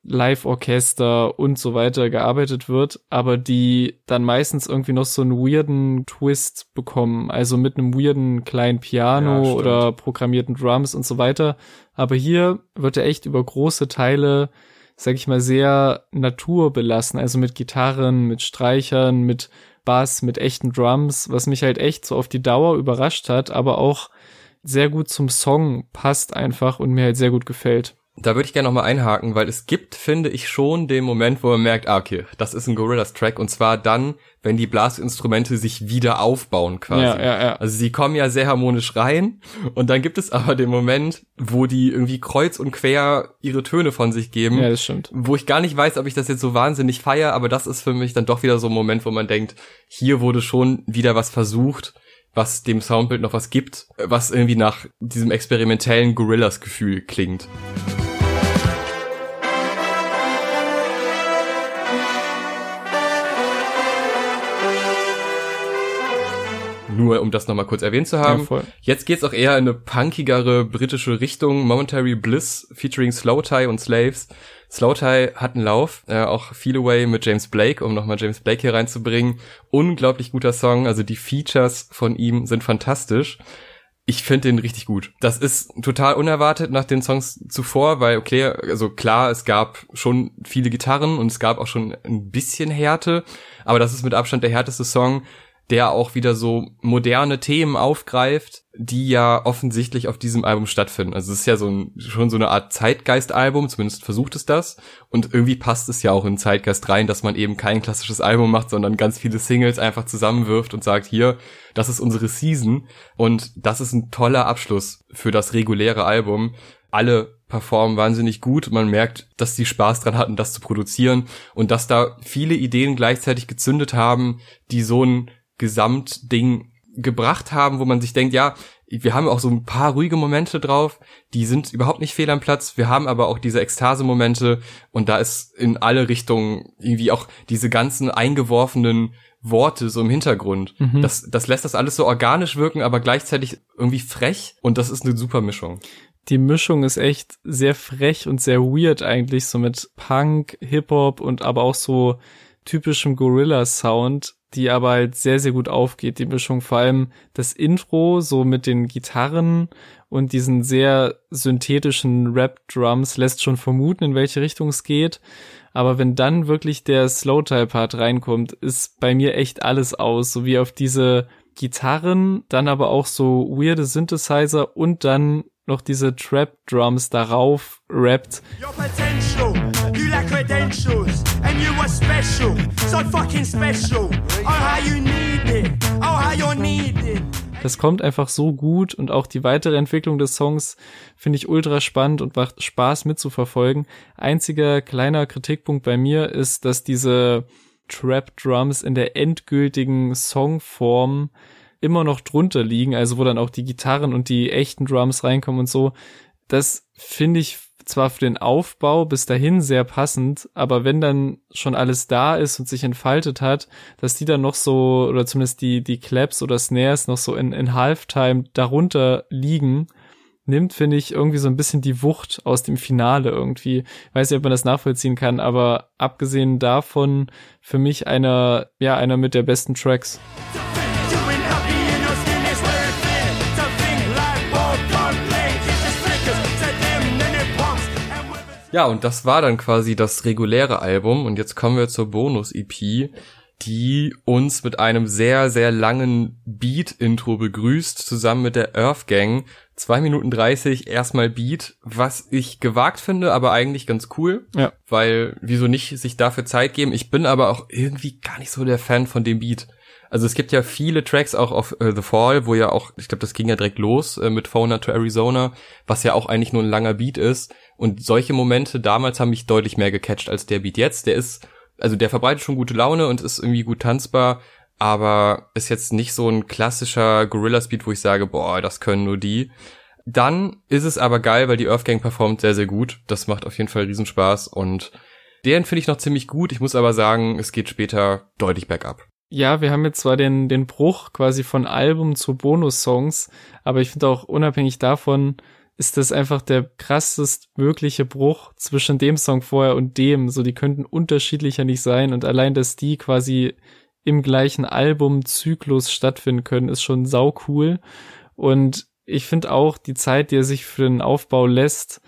Live-Orchester und so weiter gearbeitet wird, aber die dann meistens irgendwie noch so einen weirden Twist bekommen, also mit einem weirden kleinen Piano ja, oder programmierten Drums und so weiter. Aber hier wird er echt über große Teile, sag ich mal, sehr naturbelassen, also mit Gitarren, mit Streichern, mit Bass, mit echten Drums, was mich halt echt so auf die Dauer überrascht hat, aber auch sehr gut zum Song passt einfach und mir halt sehr gut gefällt. Da würde ich gerne nochmal einhaken, weil es gibt, finde ich, schon den Moment, wo man merkt, ah, okay, das ist ein Gorillas-Track und zwar dann, wenn die Blasinstrumente sich wieder aufbauen quasi. Ja, ja, ja. Also sie kommen ja sehr harmonisch rein und dann gibt es aber den Moment, wo die irgendwie kreuz und quer ihre Töne von sich geben. Ja, das stimmt. Wo ich gar nicht weiß, ob ich das jetzt so wahnsinnig feier, aber das ist für mich dann doch wieder so ein Moment, wo man denkt, hier wurde schon wieder was versucht was dem Soundbild noch was gibt, was irgendwie nach diesem experimentellen Gorillas-Gefühl klingt. Nur um das nochmal kurz erwähnt zu haben. Ja, Jetzt geht's auch eher in eine punkigere britische Richtung. Momentary Bliss featuring Slow Tie und Slaves. Slow Tie hat einen Lauf, äh, auch Feel Away mit James Blake, um nochmal James Blake hier reinzubringen. Unglaublich guter Song, also die Features von ihm sind fantastisch. Ich finde den richtig gut. Das ist total unerwartet nach den Songs zuvor, weil okay, also klar, es gab schon viele Gitarren und es gab auch schon ein bisschen Härte, aber das ist mit Abstand der härteste Song der auch wieder so moderne Themen aufgreift, die ja offensichtlich auf diesem Album stattfinden. Also es ist ja so ein, schon so eine Art Zeitgeist-Album, zumindest versucht es das. Und irgendwie passt es ja auch in Zeitgeist rein, dass man eben kein klassisches Album macht, sondern ganz viele Singles einfach zusammenwirft und sagt, hier, das ist unsere Season. Und das ist ein toller Abschluss für das reguläre Album. Alle performen wahnsinnig gut. Man merkt, dass die Spaß dran hatten, das zu produzieren und dass da viele Ideen gleichzeitig gezündet haben, die so ein Gesamtding gebracht haben, wo man sich denkt, ja, wir haben auch so ein paar ruhige Momente drauf, die sind überhaupt nicht fehl am Platz. Wir haben aber auch diese Ekstase-Momente und da ist in alle Richtungen irgendwie auch diese ganzen eingeworfenen Worte so im Hintergrund. Mhm. Das, das lässt das alles so organisch wirken, aber gleichzeitig irgendwie frech und das ist eine super Mischung. Die Mischung ist echt sehr frech und sehr weird eigentlich, so mit Punk, Hip-Hop und aber auch so typischem Gorilla-Sound die aber halt sehr, sehr gut aufgeht, die Mischung. Vor allem das Intro, so mit den Gitarren und diesen sehr synthetischen Rap-Drums lässt schon vermuten, in welche Richtung es geht. Aber wenn dann wirklich der Slow-Type-Part reinkommt, ist bei mir echt alles aus, so wie auf diese Gitarren, dann aber auch so weirde Synthesizer und dann noch diese Trap-Drums darauf rappt. Your you lack credentials, and you are special, so fucking special. Oh, how you need it, oh, how you're needed. Das kommt einfach so gut und auch die weitere Entwicklung des Songs finde ich ultra spannend und macht Spaß mitzuverfolgen. Einziger kleiner Kritikpunkt bei mir ist, dass diese Trap Drums in der endgültigen Songform immer noch drunter liegen, also wo dann auch die Gitarren und die echten Drums reinkommen und so. Das finde ich zwar für den Aufbau bis dahin sehr passend, aber wenn dann schon alles da ist und sich entfaltet hat, dass die dann noch so, oder zumindest die, die Claps oder Snares noch so in, in Halftime darunter liegen, nimmt, finde ich, irgendwie so ein bisschen die Wucht aus dem Finale irgendwie. Ich weiß nicht, ob man das nachvollziehen kann, aber abgesehen davon für mich einer, ja, einer mit der besten Tracks. Ja, und das war dann quasi das reguläre Album. Und jetzt kommen wir zur Bonus-EP, die uns mit einem sehr, sehr langen Beat-Intro begrüßt, zusammen mit der Earth Gang. Zwei Minuten dreißig, erstmal Beat, was ich gewagt finde, aber eigentlich ganz cool. Ja. Weil, wieso nicht sich dafür Zeit geben? Ich bin aber auch irgendwie gar nicht so der Fan von dem Beat. Also es gibt ja viele Tracks auch auf äh, The Fall, wo ja auch, ich glaube, das ging ja direkt los äh, mit Fauna to Arizona, was ja auch eigentlich nur ein langer Beat ist. Und solche Momente damals haben mich deutlich mehr gecatcht als der Beat jetzt. Der ist, also der verbreitet schon gute Laune und ist irgendwie gut tanzbar, aber ist jetzt nicht so ein klassischer Gorilla-Speed, wo ich sage, boah, das können nur die. Dann ist es aber geil, weil die Earth Gang performt sehr, sehr gut. Das macht auf jeden Fall Riesenspaß und den finde ich noch ziemlich gut. Ich muss aber sagen, es geht später deutlich bergab. Ja, wir haben jetzt zwar den, den Bruch quasi von Album zu Bonus-Songs, aber ich finde auch unabhängig davon, ist das einfach der krassest mögliche Bruch zwischen dem Song vorher und dem. So, die könnten unterschiedlicher nicht sein und allein, dass die quasi im gleichen Albumzyklus stattfinden können, ist schon sau cool. Und ich finde auch die Zeit, die er sich für den Aufbau lässt,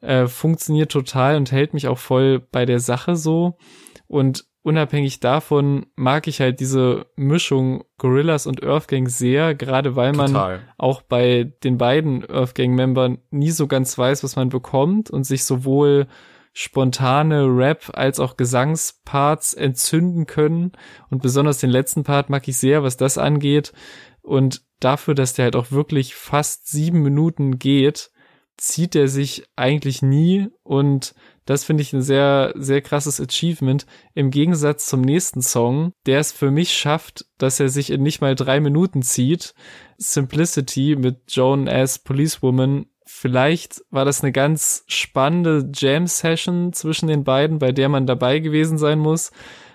äh, funktioniert total und hält mich auch voll bei der Sache so. Und unabhängig davon mag ich halt diese Mischung Gorillas und Earthgang sehr, gerade weil man Total. auch bei den beiden Earthgang-Membern nie so ganz weiß, was man bekommt und sich sowohl spontane Rap als auch Gesangsparts entzünden können. Und besonders den letzten Part mag ich sehr, was das angeht. Und dafür, dass der halt auch wirklich fast sieben Minuten geht, zieht er sich eigentlich nie und das finde ich ein sehr, sehr krasses Achievement. Im Gegensatz zum nächsten Song, der es für mich schafft, dass er sich in nicht mal drei Minuten zieht. Simplicity mit Joan as Policewoman. Vielleicht war das eine ganz spannende Jam-Session zwischen den beiden, bei der man dabei gewesen sein muss.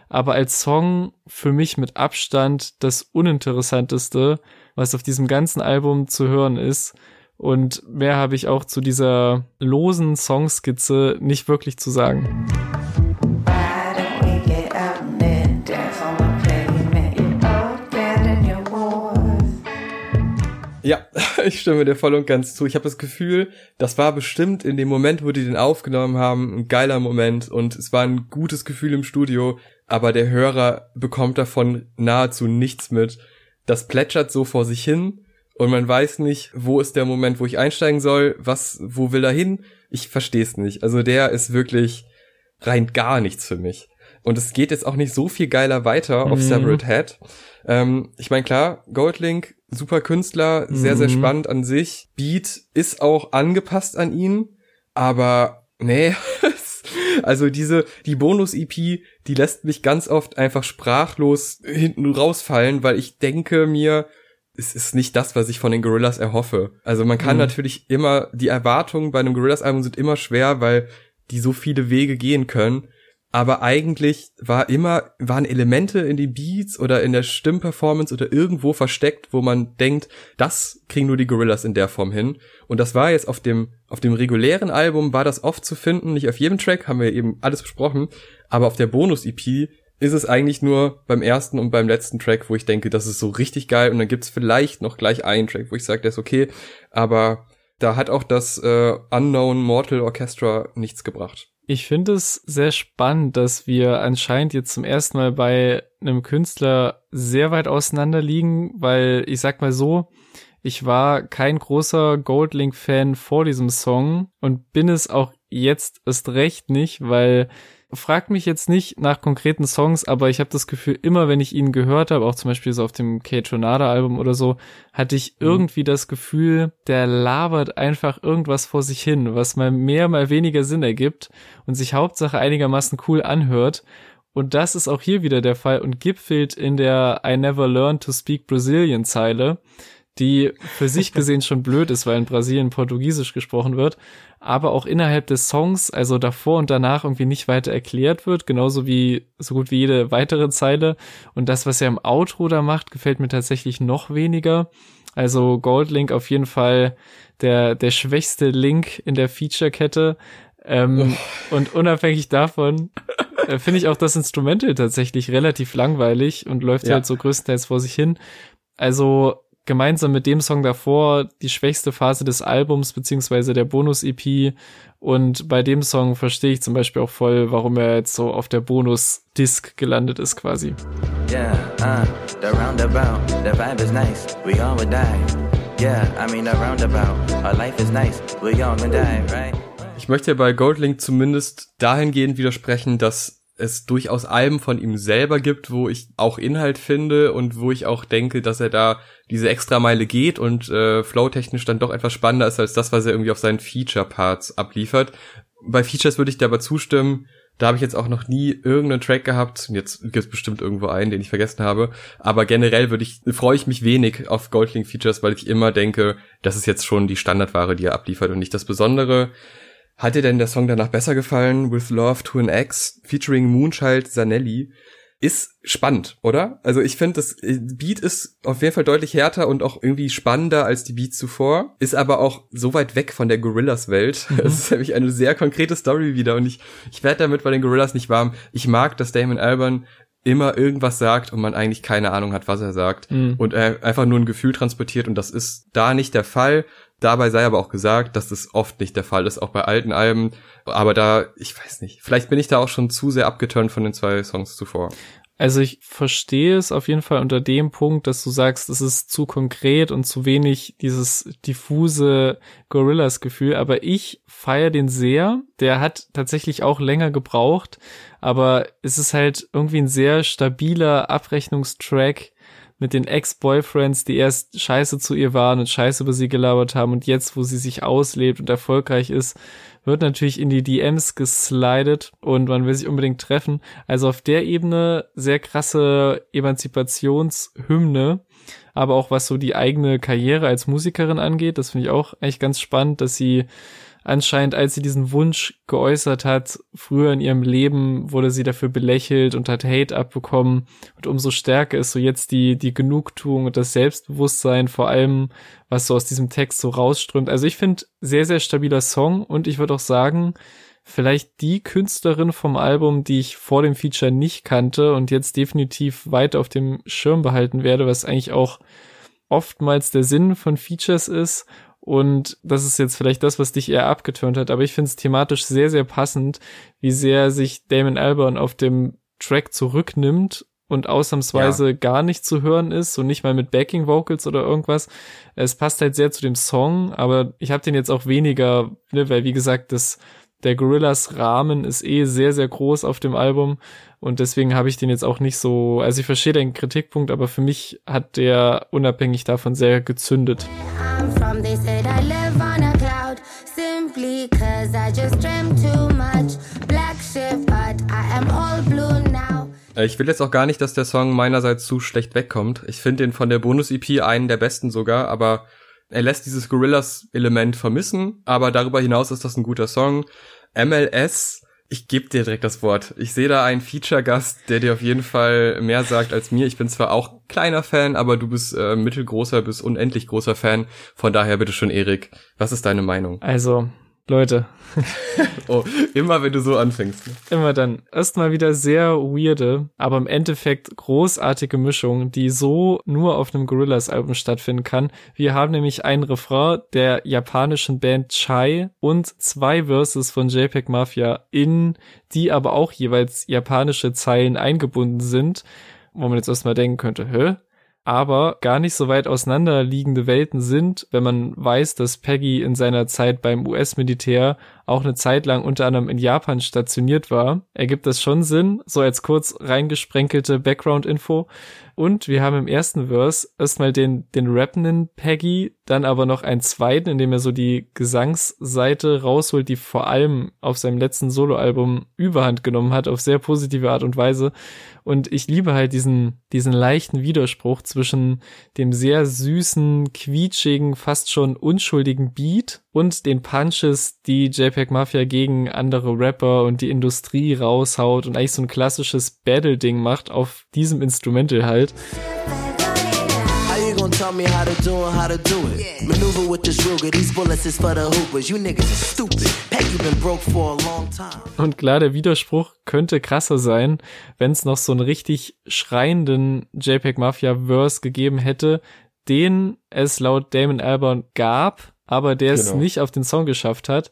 Aber als Song für mich mit Abstand das uninteressanteste, was auf diesem ganzen Album zu hören ist. Und mehr habe ich auch zu dieser losen Songskizze nicht wirklich zu sagen. Ja, ich stimme dir voll und ganz zu. Ich habe das Gefühl, das war bestimmt in dem Moment, wo die den aufgenommen haben, ein geiler Moment und es war ein gutes Gefühl im Studio, aber der Hörer bekommt davon nahezu nichts mit. Das plätschert so vor sich hin und man weiß nicht, wo ist der Moment, wo ich einsteigen soll, was, wo will er hin? Ich verstehe es nicht. Also der ist wirklich rein gar nichts für mich. Und es geht jetzt auch nicht so viel geiler weiter auf mhm. Separate Head. Ähm, ich meine, klar, Goldlink, super Künstler, sehr, sehr mhm. spannend an sich. Beat ist auch angepasst an ihn, aber nee, also diese, die Bonus-EP, die lässt mich ganz oft einfach sprachlos hinten rausfallen, weil ich denke mir, es ist nicht das, was ich von den Gorillas erhoffe. Also man kann mhm. natürlich immer, die Erwartungen bei einem Gorillas-Album sind immer schwer, weil die so viele Wege gehen können. Aber eigentlich war immer, waren Elemente in die Beats oder in der Stimmperformance oder irgendwo versteckt, wo man denkt, das kriegen nur die Gorillas in der Form hin. Und das war jetzt auf dem, auf dem regulären Album war das oft zu finden, nicht auf jedem Track, haben wir eben alles besprochen, aber auf der Bonus-EP ist es eigentlich nur beim ersten und beim letzten Track, wo ich denke, das ist so richtig geil und dann gibt's vielleicht noch gleich einen Track, wo ich sage, der ist okay, aber da hat auch das äh, Unknown Mortal Orchestra nichts gebracht. Ich finde es sehr spannend, dass wir anscheinend jetzt zum ersten Mal bei einem Künstler sehr weit auseinander liegen, weil ich sag mal so, ich war kein großer Goldlink-Fan vor diesem Song und bin es auch jetzt erst recht nicht, weil frag mich jetzt nicht nach konkreten Songs, aber ich habe das Gefühl, immer wenn ich ihn gehört habe, auch zum Beispiel so auf dem Kate Tronada Album oder so, hatte ich mhm. irgendwie das Gefühl, der labert einfach irgendwas vor sich hin, was mal mehr, mal weniger Sinn ergibt und sich Hauptsache einigermaßen cool anhört. Und das ist auch hier wieder der Fall und gipfelt in der I Never Learned to Speak Brazilian Zeile, die für sich gesehen schon blöd ist, weil in Brasilien Portugiesisch gesprochen wird, aber auch innerhalb des Songs, also davor und danach irgendwie nicht weiter erklärt wird, genauso wie so gut wie jede weitere Zeile. Und das, was er im Outro da macht, gefällt mir tatsächlich noch weniger. Also Goldlink auf jeden Fall der, der schwächste Link in der Feature-Kette. Ähm, oh. Und unabhängig davon äh, finde ich auch das Instrumental tatsächlich relativ langweilig und läuft ja. halt so größtenteils vor sich hin. Also gemeinsam mit dem Song davor die schwächste Phase des Albums beziehungsweise der Bonus-EP und bei dem Song verstehe ich zum Beispiel auch voll, warum er jetzt so auf der Bonus-Disc gelandet ist quasi. Yeah, uh, the roundabout, the vibe is nice, we all would die. Yeah, I mean the roundabout, our life is nice, we all gonna die, right? Ich möchte bei Goldlink zumindest dahingehend widersprechen, dass es durchaus Alben von ihm selber gibt, wo ich auch Inhalt finde und wo ich auch denke, dass er da diese Extrameile geht und äh, flowtechnisch dann doch etwas spannender ist als das, was er irgendwie auf seinen Feature-Parts abliefert. Bei Features würde ich dir aber zustimmen, da habe ich jetzt auch noch nie irgendeinen Track gehabt. Jetzt gibt es bestimmt irgendwo einen, den ich vergessen habe. Aber generell würde ich, freue ich mich wenig auf Goldlink Features, weil ich immer denke, das ist jetzt schon die Standardware, die er abliefert und nicht das Besondere. Hat dir denn der Song danach besser gefallen? With Love to an Ex, featuring Moonchild Zanelli. Ist spannend, oder? Also ich finde, das äh, Beat ist auf jeden Fall deutlich härter und auch irgendwie spannender als die Beats zuvor. Ist aber auch so weit weg von der Gorillas-Welt. Mhm. Das ist nämlich eine sehr konkrete Story wieder und ich, ich werde damit bei den Gorillas nicht warm. Ich mag, dass Damon Albarn immer irgendwas sagt und man eigentlich keine Ahnung hat, was er sagt mhm. und er einfach nur ein Gefühl transportiert und das ist da nicht der Fall. Dabei sei aber auch gesagt, dass das oft nicht der Fall ist, auch bei alten Alben. Aber da, ich weiß nicht, vielleicht bin ich da auch schon zu sehr abgeturnt von den zwei Songs zuvor. Also ich verstehe es auf jeden Fall unter dem Punkt, dass du sagst, es ist zu konkret und zu wenig dieses diffuse Gorillas-Gefühl, aber ich feiere den sehr. Der hat tatsächlich auch länger gebraucht, aber es ist halt irgendwie ein sehr stabiler Abrechnungstrack, mit den Ex-Boyfriends, die erst scheiße zu ihr waren und scheiße über sie gelabert haben und jetzt, wo sie sich auslebt und erfolgreich ist, wird natürlich in die DMs geslidet und man will sich unbedingt treffen. Also auf der Ebene sehr krasse Emanzipationshymne, aber auch was so die eigene Karriere als Musikerin angeht, das finde ich auch eigentlich ganz spannend, dass sie anscheinend, als sie diesen Wunsch geäußert hat, früher in ihrem Leben wurde sie dafür belächelt und hat Hate abbekommen. Und umso stärker ist so jetzt die, die Genugtuung und das Selbstbewusstsein, vor allem, was so aus diesem Text so rausströmt. Also ich finde, sehr, sehr stabiler Song und ich würde auch sagen, vielleicht die Künstlerin vom Album, die ich vor dem Feature nicht kannte und jetzt definitiv weiter auf dem Schirm behalten werde, was eigentlich auch oftmals der Sinn von Features ist und das ist jetzt vielleicht das, was dich eher abgeturnt hat, aber ich finde es thematisch sehr, sehr passend, wie sehr sich Damon Albarn auf dem Track zurücknimmt und ausnahmsweise ja. gar nicht zu hören ist und nicht mal mit Backing Vocals oder irgendwas. Es passt halt sehr zu dem Song, aber ich habe den jetzt auch weniger, ne, weil wie gesagt, das der Gorillas Rahmen ist eh sehr sehr groß auf dem Album und deswegen habe ich den jetzt auch nicht so, also ich verstehe den Kritikpunkt, aber für mich hat der unabhängig davon sehr gezündet. Äh, ich will jetzt auch gar nicht, dass der Song meinerseits zu schlecht wegkommt. Ich finde den von der Bonus-EP einen der besten sogar, aber er lässt dieses Gorillas-Element vermissen, aber darüber hinaus ist das ein guter Song. MLS ich gebe dir direkt das Wort. Ich sehe da einen Feature-Gast, der dir auf jeden Fall mehr sagt als mir. Ich bin zwar auch kleiner Fan, aber du bist äh, mittelgroßer bis unendlich großer Fan. Von daher bitte schon, Erik, was ist deine Meinung? Also, Leute. oh, immer wenn du so anfängst. Ne? Immer dann. Erstmal wieder sehr weirde, aber im Endeffekt großartige Mischung, die so nur auf einem Gorillas-Album stattfinden kann. Wir haben nämlich einen Refrain der japanischen Band Chai und zwei Verses von JPEG Mafia, in die aber auch jeweils japanische Zeilen eingebunden sind, wo man jetzt erstmal denken könnte, hä? Aber gar nicht so weit auseinanderliegende Welten sind, wenn man weiß, dass Peggy in seiner Zeit beim US-Militär auch eine Zeit lang unter anderem in Japan stationiert war, ergibt das schon Sinn, so als kurz reingesprenkelte Background-Info. Und wir haben im ersten Verse erstmal den, den rappenden Peggy, dann aber noch einen zweiten, in dem er so die Gesangsseite rausholt, die vor allem auf seinem letzten Soloalbum Überhand genommen hat, auf sehr positive Art und Weise. Und ich liebe halt diesen, diesen leichten Widerspruch zwischen dem sehr süßen, quietschigen, fast schon unschuldigen Beat und den Punches, die JPEG Mafia gegen andere Rapper und die Industrie raushaut und eigentlich so ein klassisches Battle-Ding macht auf diesem Instrumental halt. Und klar, der Widerspruch könnte krasser sein, wenn es noch so einen richtig schreienden JPEG Mafia Verse gegeben hätte, den es laut Damon Albarn gab, aber der genau. es nicht auf den Song geschafft hat.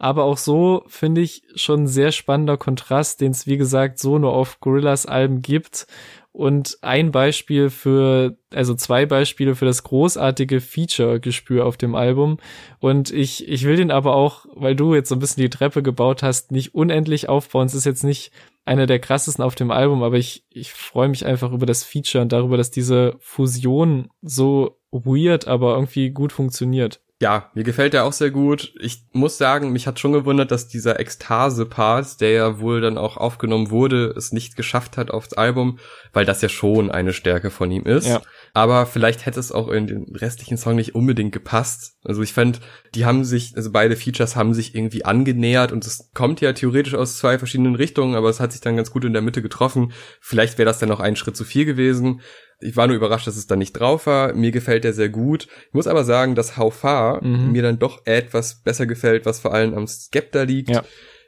Aber auch so finde ich schon ein sehr spannender Kontrast, den es wie gesagt so nur auf Gorillas Alben gibt und ein Beispiel für, also zwei Beispiele für das großartige Feature-Gespür auf dem Album. Und ich, ich will den aber auch, weil du jetzt so ein bisschen die Treppe gebaut hast, nicht unendlich aufbauen. Es ist jetzt nicht einer der krassesten auf dem Album, aber ich, ich freue mich einfach über das Feature und darüber, dass diese Fusion so weird, aber irgendwie gut funktioniert. Ja, mir gefällt der auch sehr gut. Ich muss sagen, mich hat schon gewundert, dass dieser Ekstase-Part, der ja wohl dann auch aufgenommen wurde, es nicht geschafft hat aufs Album, weil das ja schon eine Stärke von ihm ist. Ja. Aber vielleicht hätte es auch in den restlichen Song nicht unbedingt gepasst. Also ich fand, die haben sich, also beide Features haben sich irgendwie angenähert und es kommt ja theoretisch aus zwei verschiedenen Richtungen, aber es hat sich dann ganz gut in der Mitte getroffen. Vielleicht wäre das dann noch ein Schritt zu viel gewesen. Ich war nur überrascht, dass es da nicht drauf war. Mir gefällt der sehr gut. Ich muss aber sagen, dass How Far mhm. mir dann doch etwas besser gefällt, was vor allem am Skepta liegt. Ja.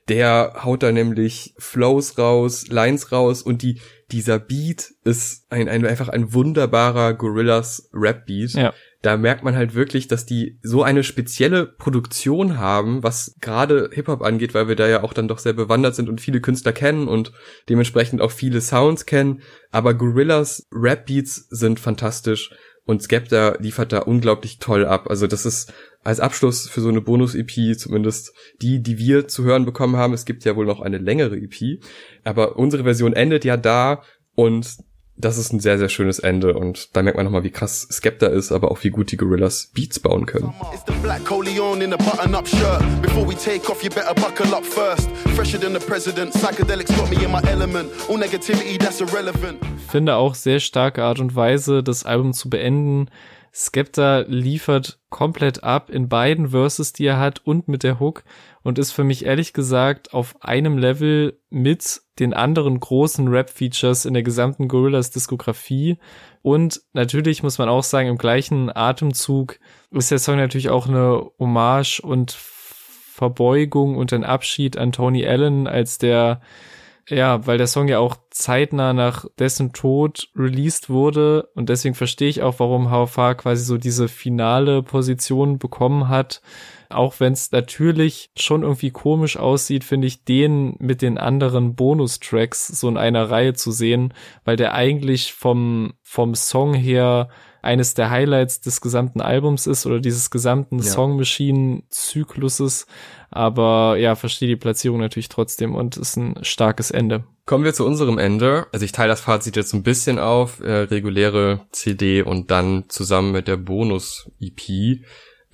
Der haut da nämlich Flows raus, Lines raus und die, dieser Beat ist ein, ein einfach ein wunderbarer Gorillas Rap Beat. Ja da merkt man halt wirklich, dass die so eine spezielle Produktion haben, was gerade Hip-Hop angeht, weil wir da ja auch dann doch sehr bewandert sind und viele Künstler kennen und dementsprechend auch viele Sounds kennen. Aber Gorillas Rap-Beats sind fantastisch und Skepta liefert da unglaublich toll ab. Also das ist als Abschluss für so eine Bonus-EP zumindest die, die wir zu hören bekommen haben. Es gibt ja wohl noch eine längere EP, aber unsere Version endet ja da und das ist ein sehr, sehr schönes Ende und da merkt man nochmal, wie krass Skepta ist, aber auch wie gut die Gorillas Beats bauen können. Finde auch sehr starke Art und Weise, das Album zu beenden. Skepta liefert komplett ab in beiden Verses, die er hat und mit der Hook und ist für mich ehrlich gesagt auf einem Level mit den anderen großen Rap-Features in der gesamten Gorillas Diskografie. Und natürlich muss man auch sagen, im gleichen Atemzug ist der Song natürlich auch eine Hommage und Verbeugung und ein Abschied an Tony Allen als der ja, weil der Song ja auch zeitnah nach dessen Tod released wurde und deswegen verstehe ich auch, warum HFA quasi so diese finale Position bekommen hat. Auch wenn es natürlich schon irgendwie komisch aussieht, finde ich den mit den anderen Bonustracks so in einer Reihe zu sehen, weil der eigentlich vom, vom Song her eines der Highlights des gesamten Albums ist oder dieses gesamten ja. Song Machine Zykluses. Aber ja, verstehe die Platzierung natürlich trotzdem und ist ein starkes Ende. Kommen wir zu unserem Ende. Also ich teile das Fazit jetzt ein bisschen auf, äh, reguläre CD und dann zusammen mit der Bonus-EP.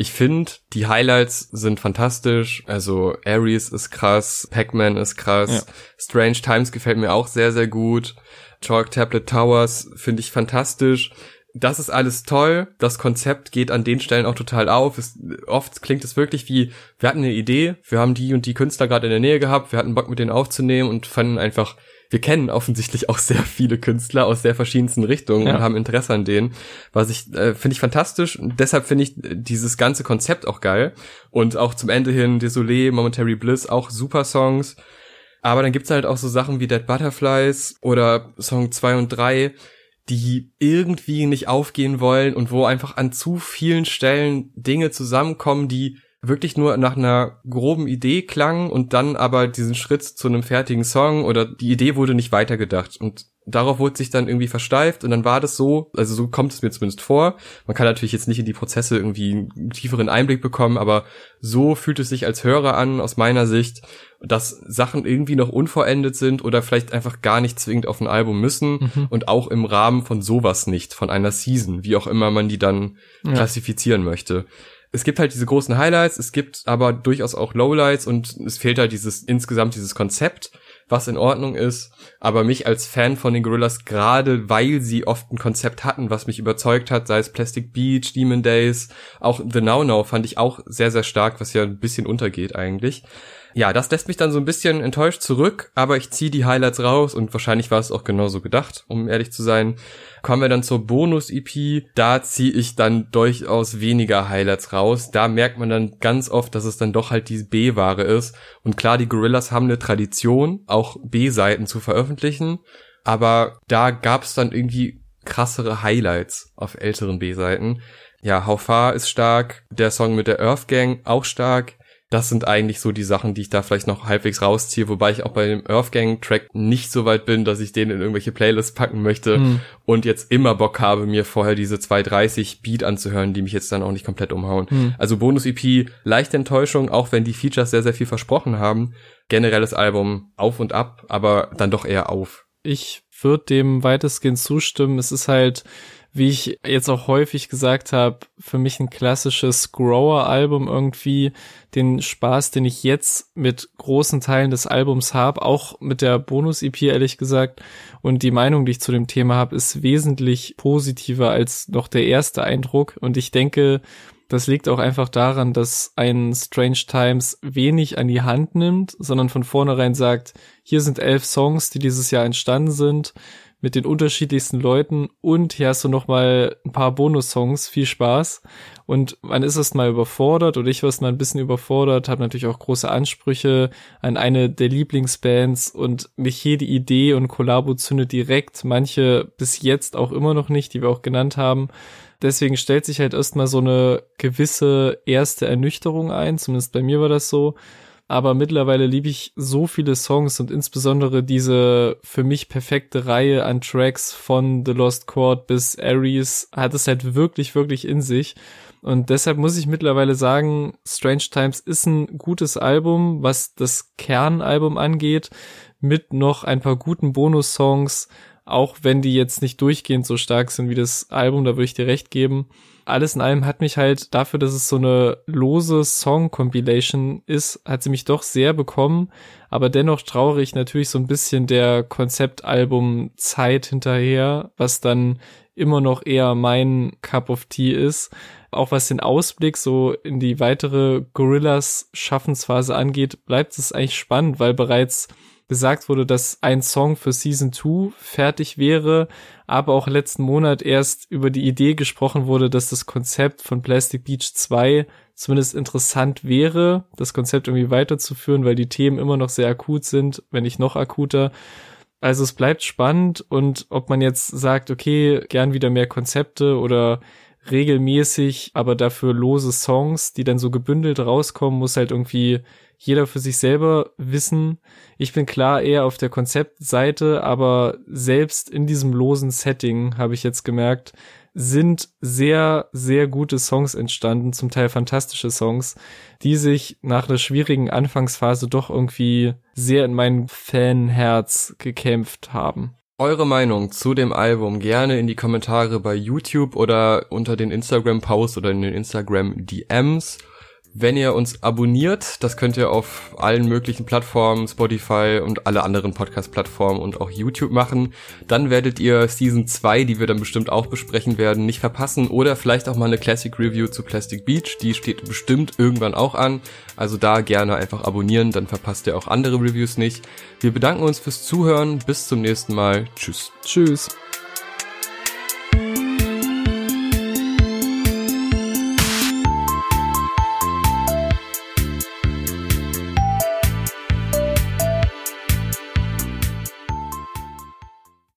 Ich finde, die Highlights sind fantastisch. Also Ares ist krass, Pac-Man ist krass, ja. Strange Times gefällt mir auch sehr, sehr gut. Chalk Tablet Towers finde ich fantastisch das ist alles toll. Das Konzept geht an den Stellen auch total auf. Es, oft klingt es wirklich wie, wir hatten eine Idee, wir haben die und die Künstler gerade in der Nähe gehabt, wir hatten Bock mit denen aufzunehmen und fanden einfach, wir kennen offensichtlich auch sehr viele Künstler aus sehr verschiedensten Richtungen ja. und haben Interesse an denen. Was ich, äh, finde ich fantastisch. deshalb finde ich dieses ganze Konzept auch geil. Und auch zum Ende hin, Désolé, Momentary Bliss, auch super Songs. Aber dann gibt's halt auch so Sachen wie Dead Butterflies oder Song 2 und 3, die irgendwie nicht aufgehen wollen und wo einfach an zu vielen Stellen Dinge zusammenkommen, die wirklich nur nach einer groben Idee klangen und dann aber diesen Schritt zu einem fertigen Song oder die Idee wurde nicht weitergedacht. Und darauf wurde sich dann irgendwie versteift und dann war das so, also so kommt es mir zumindest vor. Man kann natürlich jetzt nicht in die Prozesse irgendwie einen tieferen Einblick bekommen, aber so fühlt es sich als Hörer an, aus meiner Sicht, dass Sachen irgendwie noch unvollendet sind oder vielleicht einfach gar nicht zwingend auf ein Album müssen mhm. und auch im Rahmen von sowas nicht, von einer Season, wie auch immer man die dann ja. klassifizieren möchte es gibt halt diese großen Highlights, es gibt aber durchaus auch Lowlights und es fehlt halt dieses insgesamt dieses Konzept was in Ordnung ist. Aber mich als Fan von den Gorillas, gerade weil sie oft ein Konzept hatten, was mich überzeugt hat, sei es Plastic Beach, Demon Days, auch The Now Now fand ich auch sehr, sehr stark, was ja ein bisschen untergeht eigentlich ja, das lässt mich dann so ein bisschen enttäuscht zurück, aber ich ziehe die Highlights raus und wahrscheinlich war es auch genauso gedacht, um ehrlich zu sein. Kommen wir dann zur Bonus-EP, da ziehe ich dann durchaus weniger Highlights raus. Da merkt man dann ganz oft, dass es dann doch halt die B-Ware ist. Und klar, die Gorillas haben eine Tradition, auch B-Seiten zu veröffentlichen, aber da gab es dann irgendwie krassere Highlights auf älteren B-Seiten. Ja, How Far ist stark, der Song mit der Earth Gang auch stark, das sind eigentlich so die Sachen, die ich da vielleicht noch halbwegs rausziehe, wobei ich auch bei dem Earthgang Track nicht so weit bin, dass ich den in irgendwelche Playlists packen möchte mhm. und jetzt immer Bock habe, mir vorher diese 230 Beat anzuhören, die mich jetzt dann auch nicht komplett umhauen. Mhm. Also Bonus EP, leichte Enttäuschung, auch wenn die Features sehr, sehr viel versprochen haben. Generelles Album auf und ab, aber dann doch eher auf. Ich würde dem weitestgehend zustimmen. Es ist halt, wie ich jetzt auch häufig gesagt habe, für mich ein klassisches Grower-Album irgendwie. Den Spaß, den ich jetzt mit großen Teilen des Albums habe, auch mit der Bonus-EP ehrlich gesagt. Und die Meinung, die ich zu dem Thema habe, ist wesentlich positiver als noch der erste Eindruck. Und ich denke, das liegt auch einfach daran, dass ein Strange Times wenig an die Hand nimmt, sondern von vornherein sagt, hier sind elf Songs, die dieses Jahr entstanden sind mit den unterschiedlichsten Leuten und hier hast du noch mal ein paar Bonus-Songs. Viel Spaß. Und man ist erst mal überfordert oder ich war erst mal ein bisschen überfordert, habe natürlich auch große Ansprüche an eine der Lieblingsbands und nicht jede Idee und Kollabo zündet direkt, manche bis jetzt auch immer noch nicht, die wir auch genannt haben. Deswegen stellt sich halt erstmal so eine gewisse erste Ernüchterung ein, zumindest bei mir war das so aber mittlerweile liebe ich so viele Songs und insbesondere diese für mich perfekte Reihe an Tracks von The Lost Chord bis Aries hat es halt wirklich, wirklich in sich. Und deshalb muss ich mittlerweile sagen, Strange Times ist ein gutes Album, was das Kernalbum angeht, mit noch ein paar guten Bonus-Songs, auch wenn die jetzt nicht durchgehend so stark sind wie das Album, da würde ich dir recht geben alles in allem hat mich halt dafür, dass es so eine lose Song-Compilation ist, hat sie mich doch sehr bekommen. Aber dennoch trauere ich natürlich so ein bisschen der Konzeptalbum-Zeit hinterher, was dann immer noch eher mein Cup of Tea ist. Auch was den Ausblick so in die weitere Gorillas Schaffensphase angeht, bleibt es eigentlich spannend, weil bereits gesagt wurde, dass ein Song für Season 2 fertig wäre, aber auch letzten Monat erst über die Idee gesprochen wurde, dass das Konzept von Plastic Beach 2 zumindest interessant wäre, das Konzept irgendwie weiterzuführen, weil die Themen immer noch sehr akut sind, wenn nicht noch akuter. Also es bleibt spannend und ob man jetzt sagt, okay, gern wieder mehr Konzepte oder regelmäßig, aber dafür lose Songs, die dann so gebündelt rauskommen, muss halt irgendwie jeder für sich selber wissen. Ich bin klar eher auf der Konzeptseite, aber selbst in diesem losen Setting habe ich jetzt gemerkt, sind sehr, sehr gute Songs entstanden, zum Teil fantastische Songs, die sich nach einer schwierigen Anfangsphase doch irgendwie sehr in mein Fanherz gekämpft haben. Eure Meinung zu dem Album gerne in die Kommentare bei YouTube oder unter den Instagram-Posts oder in den Instagram-DMs. Wenn ihr uns abonniert, das könnt ihr auf allen möglichen Plattformen, Spotify und alle anderen Podcast-Plattformen und auch YouTube machen, dann werdet ihr Season 2, die wir dann bestimmt auch besprechen werden, nicht verpassen oder vielleicht auch mal eine Classic Review zu Plastic Beach, die steht bestimmt irgendwann auch an. Also da gerne einfach abonnieren, dann verpasst ihr auch andere Reviews nicht. Wir bedanken uns fürs Zuhören, bis zum nächsten Mal. Tschüss. Tschüss.